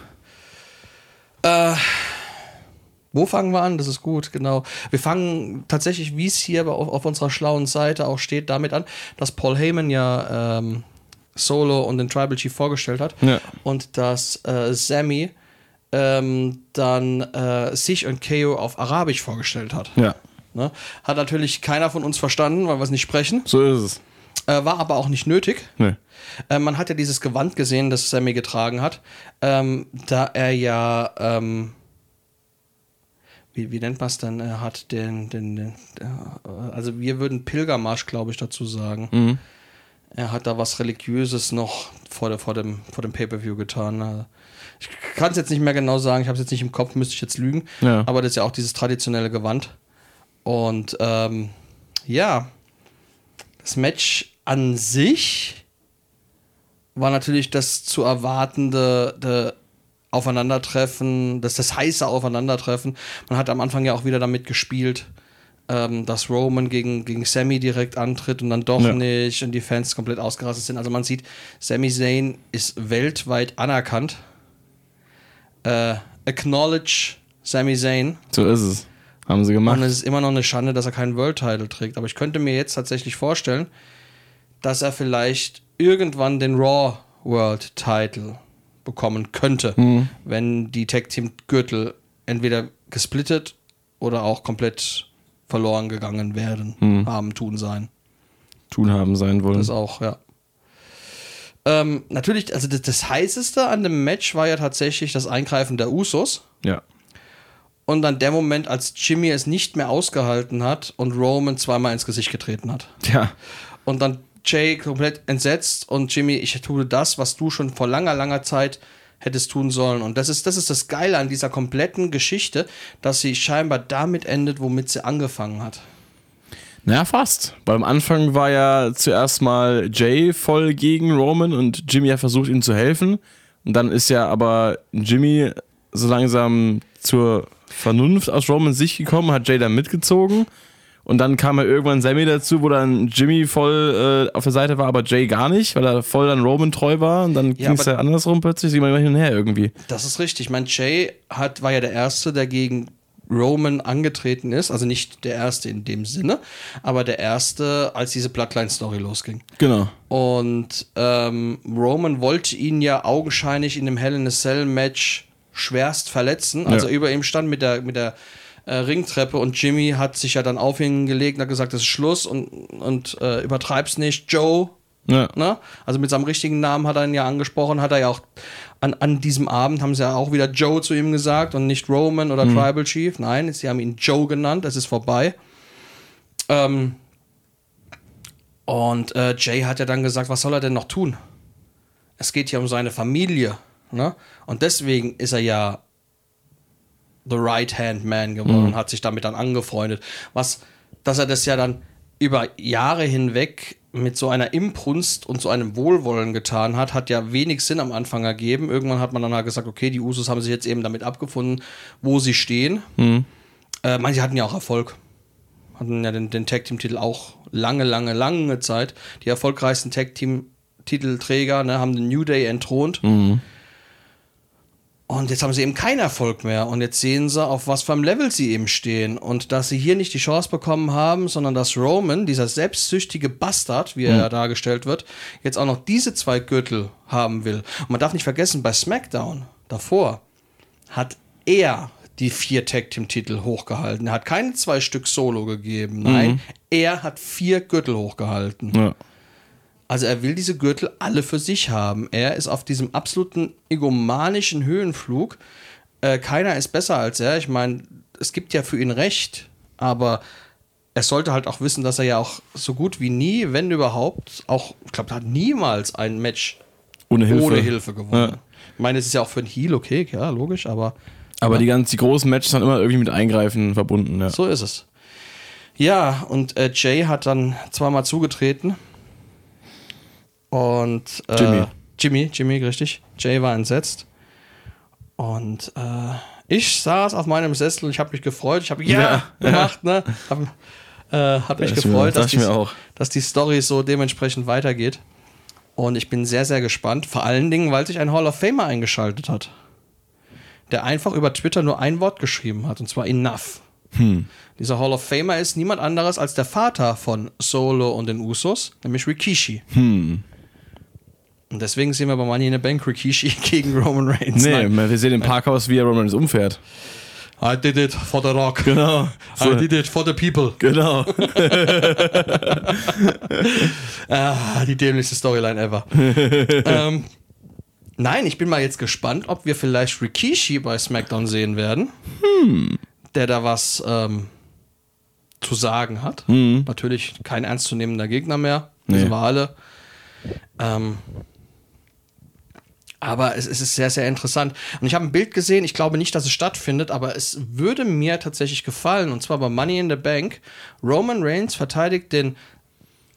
Wo fangen wir an? Das ist gut, genau. Wir fangen tatsächlich, wie es hier auf, auf unserer schlauen Seite auch steht, damit an, dass Paul Heyman ja ähm, Solo und den Tribal Chief vorgestellt hat. Ja. Und dass äh, Sammy ähm, dann äh, sich und KO auf Arabisch vorgestellt hat. Ja. Ne? Hat natürlich keiner von uns verstanden, weil wir es nicht sprechen. So ist es. Äh, war aber auch nicht nötig. Nee. Äh, man hat ja dieses Gewand gesehen, das Sammy getragen hat, ähm, da er ja, ähm, wie, wie nennt man es denn, er hat den, den, den äh, also wir würden Pilgermarsch, glaube ich, dazu sagen. Mhm. Er hat da was Religiöses noch vor, der, vor dem, vor dem Pay-Per-View getan. Ich kann es jetzt nicht mehr genau sagen, ich habe es jetzt nicht im Kopf, müsste ich jetzt lügen. Ja. Aber das ist ja auch dieses traditionelle Gewand. Und ähm, ja, das Match an sich war natürlich das zu erwartende de Aufeinandertreffen, das, das heiße Aufeinandertreffen. Man hat am Anfang ja auch wieder damit gespielt, ähm, dass Roman gegen, gegen Sammy direkt antritt und dann doch Ja. nicht und die Fans komplett ausgerastet sind. Also man sieht, Sami Zayn ist weltweit anerkannt. Äh, acknowledge Sami Zayn. So ist es. Haben sie gemacht. Und es ist immer noch eine Schande, dass er keinen World Title trägt. Aber ich könnte mir jetzt tatsächlich vorstellen, dass er vielleicht irgendwann den Raw World Title bekommen könnte, Mhm. wenn die Tag Team Gürtel entweder gesplittet oder auch komplett verloren gegangen werden, Mhm. haben, tun sein. Tun haben sein wollen. Das auch, ja. Ähm, natürlich, also das, das heißeste an dem Match war ja tatsächlich das Eingreifen der Usos. ja. Und dann der Moment, als Jimmy es nicht mehr ausgehalten hat und Roman zweimal ins Gesicht getreten hat. Tja. Und dann Jay komplett entsetzt und Jimmy, ich tue das, was du schon vor langer, langer Zeit hättest tun sollen. Und das ist, das ist das Geile an dieser kompletten Geschichte, dass sie scheinbar damit endet, womit sie angefangen hat. Naja, fast. Weil am Anfang war ja zuerst mal Jay voll gegen Roman und Jimmy hat versucht, ihm zu helfen. Und dann ist ja aber Jimmy so langsam zur Vernunft aus Romans Sicht gekommen, hat Jay dann mitgezogen. Und dann kam ja irgendwann Sammy dazu, wo dann Jimmy voll äh, auf der Seite war, aber Jay gar nicht, weil er voll dann Roman treu war. Und dann Ja, ging es ja andersrum plötzlich, sieht man immer hin und her irgendwie. Das ist richtig. Ich meine, Jay hat, war ja der Erste, der gegen Roman angetreten ist. Also nicht der Erste in dem Sinne, aber der Erste, als diese Bloodline-Story losging. Genau. Und ähm, Roman wollte ihn ja augenscheinlich in dem Hell in a Cell Match schwerst verletzen. Also Ja. über ihm stand mit der, mit der äh, Ringtreppe und Jimmy hat sich ja dann auf ihn gelegt und hat gesagt, das ist Schluss und, und äh, übertreib's nicht. Joe, Ja. ne? Also mit seinem richtigen Namen hat er ihn ja angesprochen, hat er ja auch an, an diesem Abend haben sie ja auch wieder Joe zu ihm gesagt und nicht Roman oder Tribal Chief. Nein, sie haben ihn Joe genannt, es ist vorbei. Ähm, und äh, Jay hat ja dann gesagt, was soll er denn noch tun? Es geht ja um seine Familie. Ne? Und deswegen ist er ja The Right Hand Man geworden und hat sich damit dann angefreundet. Was, dass er das ja dann über Jahre hinweg mit so einer Imbrunst und so einem Wohlwollen getan hat, hat ja wenig Sinn am Anfang ergeben. Irgendwann hat man dann halt gesagt, okay, die Usos haben sich jetzt eben damit abgefunden, wo sie stehen. Äh, manche hatten ja auch Erfolg. Hatten ja den, den Tag-Team-Titel auch lange, lange, lange Zeit. Die erfolgreichsten Tag-Team-Titelträger ne, haben den New Day entthront. Und jetzt haben sie eben keinen Erfolg mehr. Und jetzt sehen sie, auf was für einem Level sie eben stehen. Und dass sie hier nicht die Chance bekommen haben, sondern dass Roman, dieser selbstsüchtige Bastard, wie er ja dargestellt wird, jetzt auch noch diese zwei Gürtel haben will. Und man darf nicht vergessen, bei SmackDown davor hat er die vier Tag-Team-Titel hochgehalten. Er hat keine zwei Stück Solo gegeben. Nein, er hat vier Gürtel hochgehalten. Ja. Also er will diese Gürtel alle für sich haben. Er ist auf diesem absoluten egomanischen Höhenflug. Äh, keiner ist besser als er. Ich meine, es gibt ja für ihn Recht, aber er sollte halt auch wissen, dass er ja auch so gut wie nie, wenn überhaupt, auch, ich glaube, er hat niemals ein Match Ohne Hilfe. ohne Hilfe gewonnen. Ja. Ich meine, es ist ja auch für einen Heal okay, ja, logisch, aber Aber die ganz die großen Matches sind immer irgendwie mit Eingreifen verbunden. Ja. So ist es. Ja, und äh, Jay hat dann zweimal zugetreten. Und äh, Jimmy. Jimmy, Jimmy, richtig. Jay war entsetzt. Und äh, ich saß auf meinem Sessel, ich habe mich gefreut. Ich habe ja, Ja, gemacht, ne? Hab, äh, hab mich mir- gefreut, das dass die, mir dass die Story so dementsprechend weitergeht. Und ich bin sehr, sehr gespannt. Vor allen Dingen, weil sich ein Hall of Famer eingeschaltet hat. Der einfach über Twitter nur ein Wort geschrieben hat, und zwar Enough. Hm. Dieser Hall of Famer ist niemand anderes als der Vater von Solo und den Usos, nämlich Rikishi. Hm. Und deswegen sehen wir bei Money in the Bank Rikishi gegen Roman Reigns. Nee, Nein. wir sehen im Parkhaus, wie er Roman umfährt. I did it for the rock. Genau. I did it for the people. Genau. Ah, die dämlichste Storyline ever. ähm, nein, ich bin mal jetzt gespannt, ob wir vielleicht Rikishi bei SmackDown sehen werden. Der da was ähm, zu sagen hat. Natürlich kein ernstzunehmender Gegner mehr. Wissen Nee. wir alle. Ähm, aber es, es ist sehr, sehr interessant. Und ich habe ein Bild gesehen, ich glaube nicht, dass es stattfindet, aber es würde mir tatsächlich gefallen. Und zwar bei Money in the Bank. Roman Reigns verteidigt den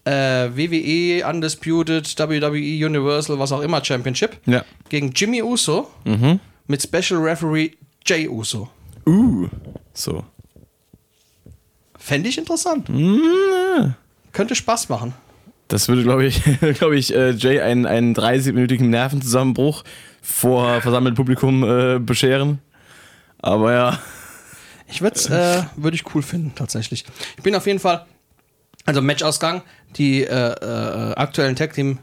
äh, WWE Undisputed, WWE Universal, was auch immer Championship Ja. gegen Jimmy Uso mit Special Referee Jay Uso. Uh. So. Fände ich interessant. Mm, Könnte Spaß machen. Das würde, glaube ich, glaube ich, äh, Jay einen, einen 30-minütigen Nervenzusammenbruch vor versammeltem Publikum äh, bescheren. Aber ja. Ich würde es äh, würd ich cool finden, tatsächlich. Ich bin auf jeden Fall, also Matchausgang, die äh, äh, aktuellen Tag Team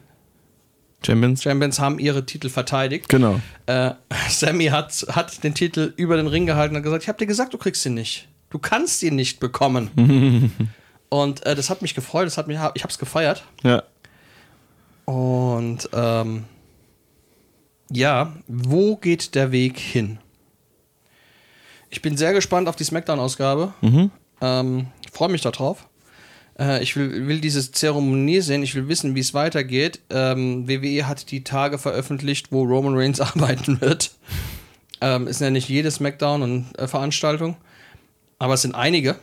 Champions. Champions haben ihre Titel verteidigt. Genau. Äh, Sammy hat, hat den Titel über den Ring gehalten und gesagt, ich habe dir gesagt, du kriegst ihn nicht. Du kannst ihn nicht bekommen. und äh, das hat mich gefreut, das hat mich, ich habe es gefeiert. Ja. Und ähm, ja, wo geht der Weg hin? Ich bin sehr gespannt auf die Smackdown-Ausgabe. Ähm, ich freue mich darauf. Äh, ich will, will diese Zeremonie sehen. Ich will wissen, wie es weitergeht. Ähm, WWE hat die Tage veröffentlicht, wo Roman Reigns arbeiten wird. Ähm, ist ja nicht jede Smackdown und äh, Veranstaltung, aber es sind einige.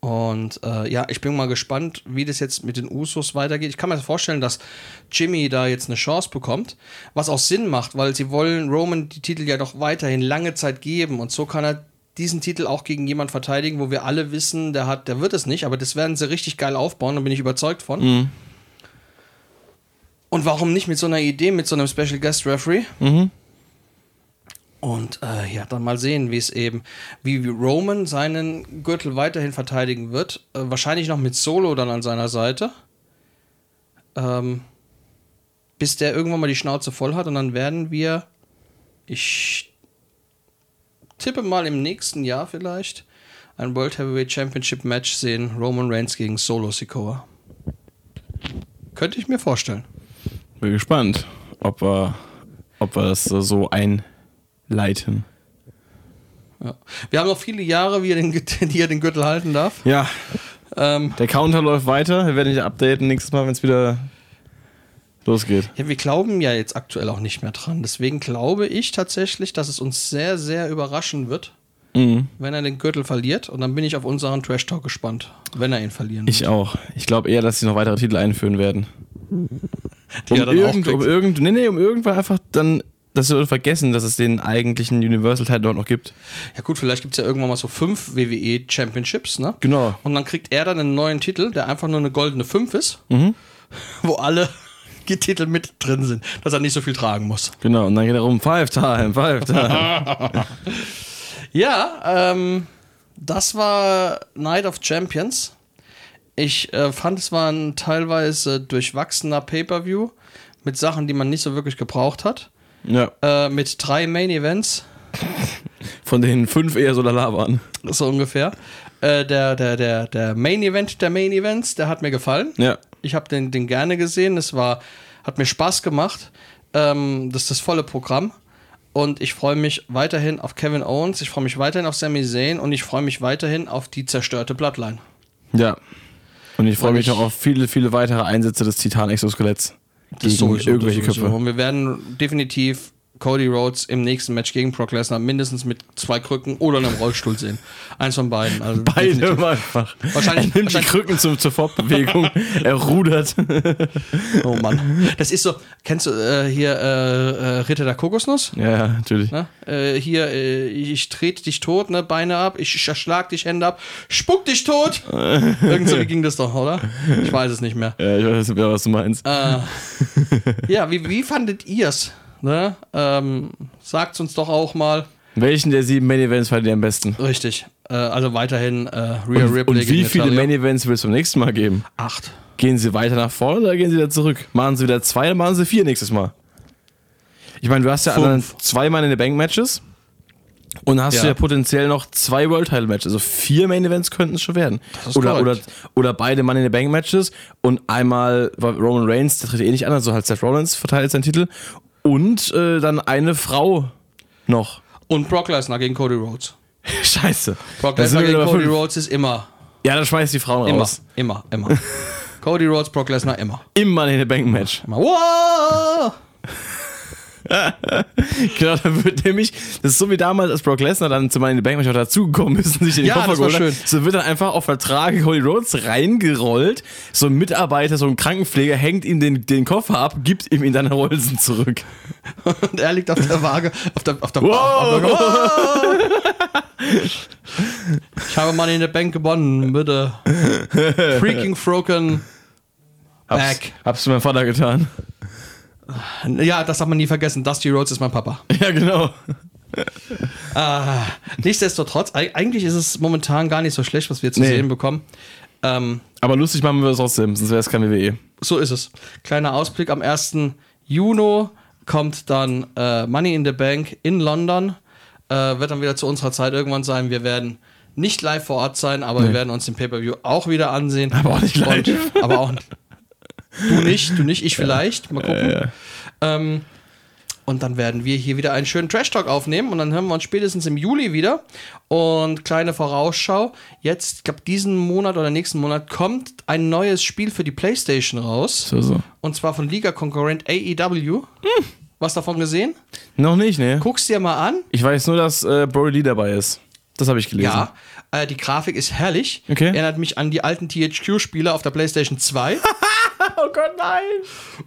Und äh, ja, ich bin mal gespannt, wie das jetzt mit den Usos weitergeht. Ich kann mir vorstellen, dass Jimmy da jetzt eine Chance bekommt, was auch Sinn macht, weil sie wollen Roman die Titel ja doch weiterhin lange Zeit geben und so kann er diesen Titel auch gegen jemand verteidigen, wo wir alle wissen, der hat, der wird es nicht, aber das werden sie richtig geil aufbauen, da bin ich überzeugt von. Und warum nicht mit so einer Idee, mit so einem Special Guest Referee? Und äh, ja, dann mal sehen, wie es eben, wie Roman seinen Gürtel weiterhin verteidigen wird. Äh, wahrscheinlich noch mit Solo dann an seiner Seite. Ähm, bis der irgendwann mal die Schnauze voll hat und dann werden wir, ich tippe mal im nächsten Jahr vielleicht, ein World Heavyweight Championship Match sehen. Roman Reigns gegen Solo Sikoa. Könnte ich mir vorstellen. Bin gespannt, ob wir, ob wir das so einleiten. Ja. Wir haben noch viele Jahre, wie er den, die er den Gürtel halten darf. Ja, Ähm, der Counter läuft weiter. Wir werden dich updaten nächstes Mal, wenn es wieder losgeht. Ja, wir glauben ja jetzt aktuell auch nicht mehr dran. Deswegen glaube ich tatsächlich, dass es uns sehr, sehr überraschen wird, Mhm. wenn er den Gürtel verliert. Und dann bin ich auf unseren Trash Talk gespannt, wenn er ihn verlieren Ich auch. Ich glaube eher, dass sie noch weitere Titel einführen werden. Die Um, irgend, um irgend, nee, nee, um irgendwann einfach dann, dass sie vergessen, dass es den eigentlichen Universal-Teil dort noch gibt. Ja gut, vielleicht gibt es ja irgendwann mal so fünf WWE Championships, ne? Genau. Und dann kriegt er dann einen neuen Titel, der einfach nur eine goldene 5 ist, Mhm. wo alle die Titel mit drin sind, dass er nicht so viel tragen muss. Genau. Und dann geht er um Five Time, Five Time. Ja, ähm, das war Night of Champions. Ich äh, fand, es war ein teilweise durchwachsener Pay-Per-View mit Sachen, die man nicht so wirklich gebraucht hat. Ja. Äh, mit drei Main-Events, Von denen fünf eher so lala waren. so ungefähr. Äh, der, der, der, der Main-Event der Main-Events, der hat mir gefallen. Ja. Ich habe den, den gerne gesehen. Es war, hat mir Spaß gemacht. Ähm, das ist das volle Programm. Und ich freue mich weiterhin auf Kevin Owens, ich freue mich weiterhin auf Sami Zayn und ich freue mich weiterhin auf die zerstörte Bloodline. Ja. Und ich freue mich ich- noch auf viele, viele weitere Einsätze des Titan-Exoskeletts. Gegen sowieso, irgendwelche. Köpfe. Und wir werden definitiv Cody Rhodes im nächsten Match gegen Brock Lesnar mindestens mit zwei Krücken oder einem Rollstuhl sehen. Eins von beiden. Also Beide definitiv. einfach. Wahrscheinlich- er nimmt die wahrscheinlich- Krücken zum, zur Fortbewegung. er rudert. Oh Mann. Das ist so, kennst du äh, hier äh, äh, Ritter der Kokosnuss? ja, ja, natürlich. Ne? Äh, hier, äh, ich trete dich tot, ne? Beine ab, ich erschlag dich, Hände ab, spuck dich tot! Irgend so ging das doch, oder? Ich weiß es nicht mehr. Ja, ich weiß nicht mehr, was du meinst. Äh, ja, wie, wie fandet ihr's? Ne? Ähm, sagt's uns doch auch mal. Welchen der sieben Main Events fandet ihr am besten? Richtig. Äh, also weiterhin äh, Rhea Und, Ripley und wie viele Natalia. Main Events willst du beim nächsten Mal geben? Acht. Gehen sie weiter nach vorne oder gehen sie wieder zurück? Machen sie wieder zwei oder machen sie vier nächstes Mal? Ich meine, du hast ja Fünf. anderen zwei Mann in den Bank Matches. Und hast Ja. du ja potenziell noch zwei World Title Matches. Also vier Main Events könnten es schon werden. Oder, oder, korrekt. oder beide Money in the Bank Matches. Und einmal war Roman Reigns, der tritt eh nicht an, also halt Seth Rollins verteilt seinen Titel. Und äh, dann eine Frau noch. Und Brock Lesnar gegen Cody Rhodes. Scheiße. Brock Lesnar gegen Cody fünf. Rhodes ist immer, Ja, dann schmeißt die Frauen immer, raus. immer, immer. Cody Rhodes, Brock Lesnar, immer. Im Money in the Bank Match. immer. Wow! Genau, da wird nämlich, das ist so wie damals, als Brock Lesnar dann zu Money in the Bank Match auch dazugekommen ist und sich den Ja, Koffer geholt hat. So wird dann einfach auf Vertrag Cody Rhodes reingerollt. So ein Mitarbeiter, so ein Krankenpfleger hängt ihm den, den Koffer ab, gibt ihm in deine Rollen zurück. Und er liegt auf der Waage, auf der, auf der Wow! Ich habe Money in the Bank gewonnen, bitte. Freaking Froken Hab's, Back. hab's meinem Vater getan. Ja, das darf man nie vergessen. Dusty Rhodes ist mein Papa. Ja, genau. Ah, nichtsdestotrotz, eig- eigentlich ist es momentan gar nicht so schlecht, was wir zu Nee. sehen bekommen. Ähm, Aber lustig machen wir es trotzdem, sonst wäre es kein WWE. so ist es. Kleiner Ausblick: am 1. Juni kommt dann äh, Money in the Bank in London. Äh, wird dann wieder zu unserer Zeit irgendwann sein. Wir werden nicht live vor Ort sein, aber wir Nee. werden uns den Pay-Per-View auch wieder ansehen. Aber auch nicht live. Und, aber auch Du nicht, du nicht, ich vielleicht. Mal gucken. Ja. Ähm, und dann werden wir hier wieder einen schönen Trash-Talk aufnehmen und dann hören wir uns spätestens im Juli wieder. Und kleine Vorausschau: Jetzt, ich glaube, diesen Monat oder nächsten Monat kommt ein neues Spiel für die PlayStation raus. So, so. Und zwar von Liga-Konkurrent AEW. Was davon gesehen? Noch nicht, ne? Guck's dir mal an. Ich weiß nur, dass äh, Brody Lee dabei ist. Das habe ich gelesen. Ja, äh, die Grafik ist herrlich. Okay. Erinnert mich an die alten THQ-Spiele auf der PlayStation 2. Oh Gott, nein!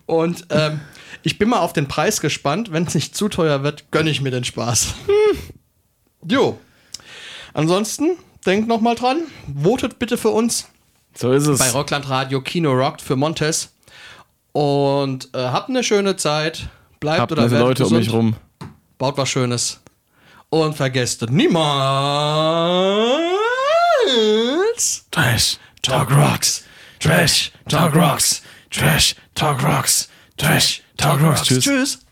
Und ähm, ich bin mal auf den Preis gespannt. Wenn es nicht zu teuer wird, gönne ich mir den Spaß. Jo. Ansonsten, denkt noch mal dran. Votet bitte für uns So ist es. bei Rockland Radio Kino Rockt für Montes. Und äh, habt eine schöne Zeit. Bleibt Habt oder werdet Leute um gesund. mich rum. Baut was Schönes. Und vergesst niemals. Trash, Talk Rocks. Trash, Talk Rocks. Trash, Talk Rocks. Trash, Talk Rocks. Tschüss.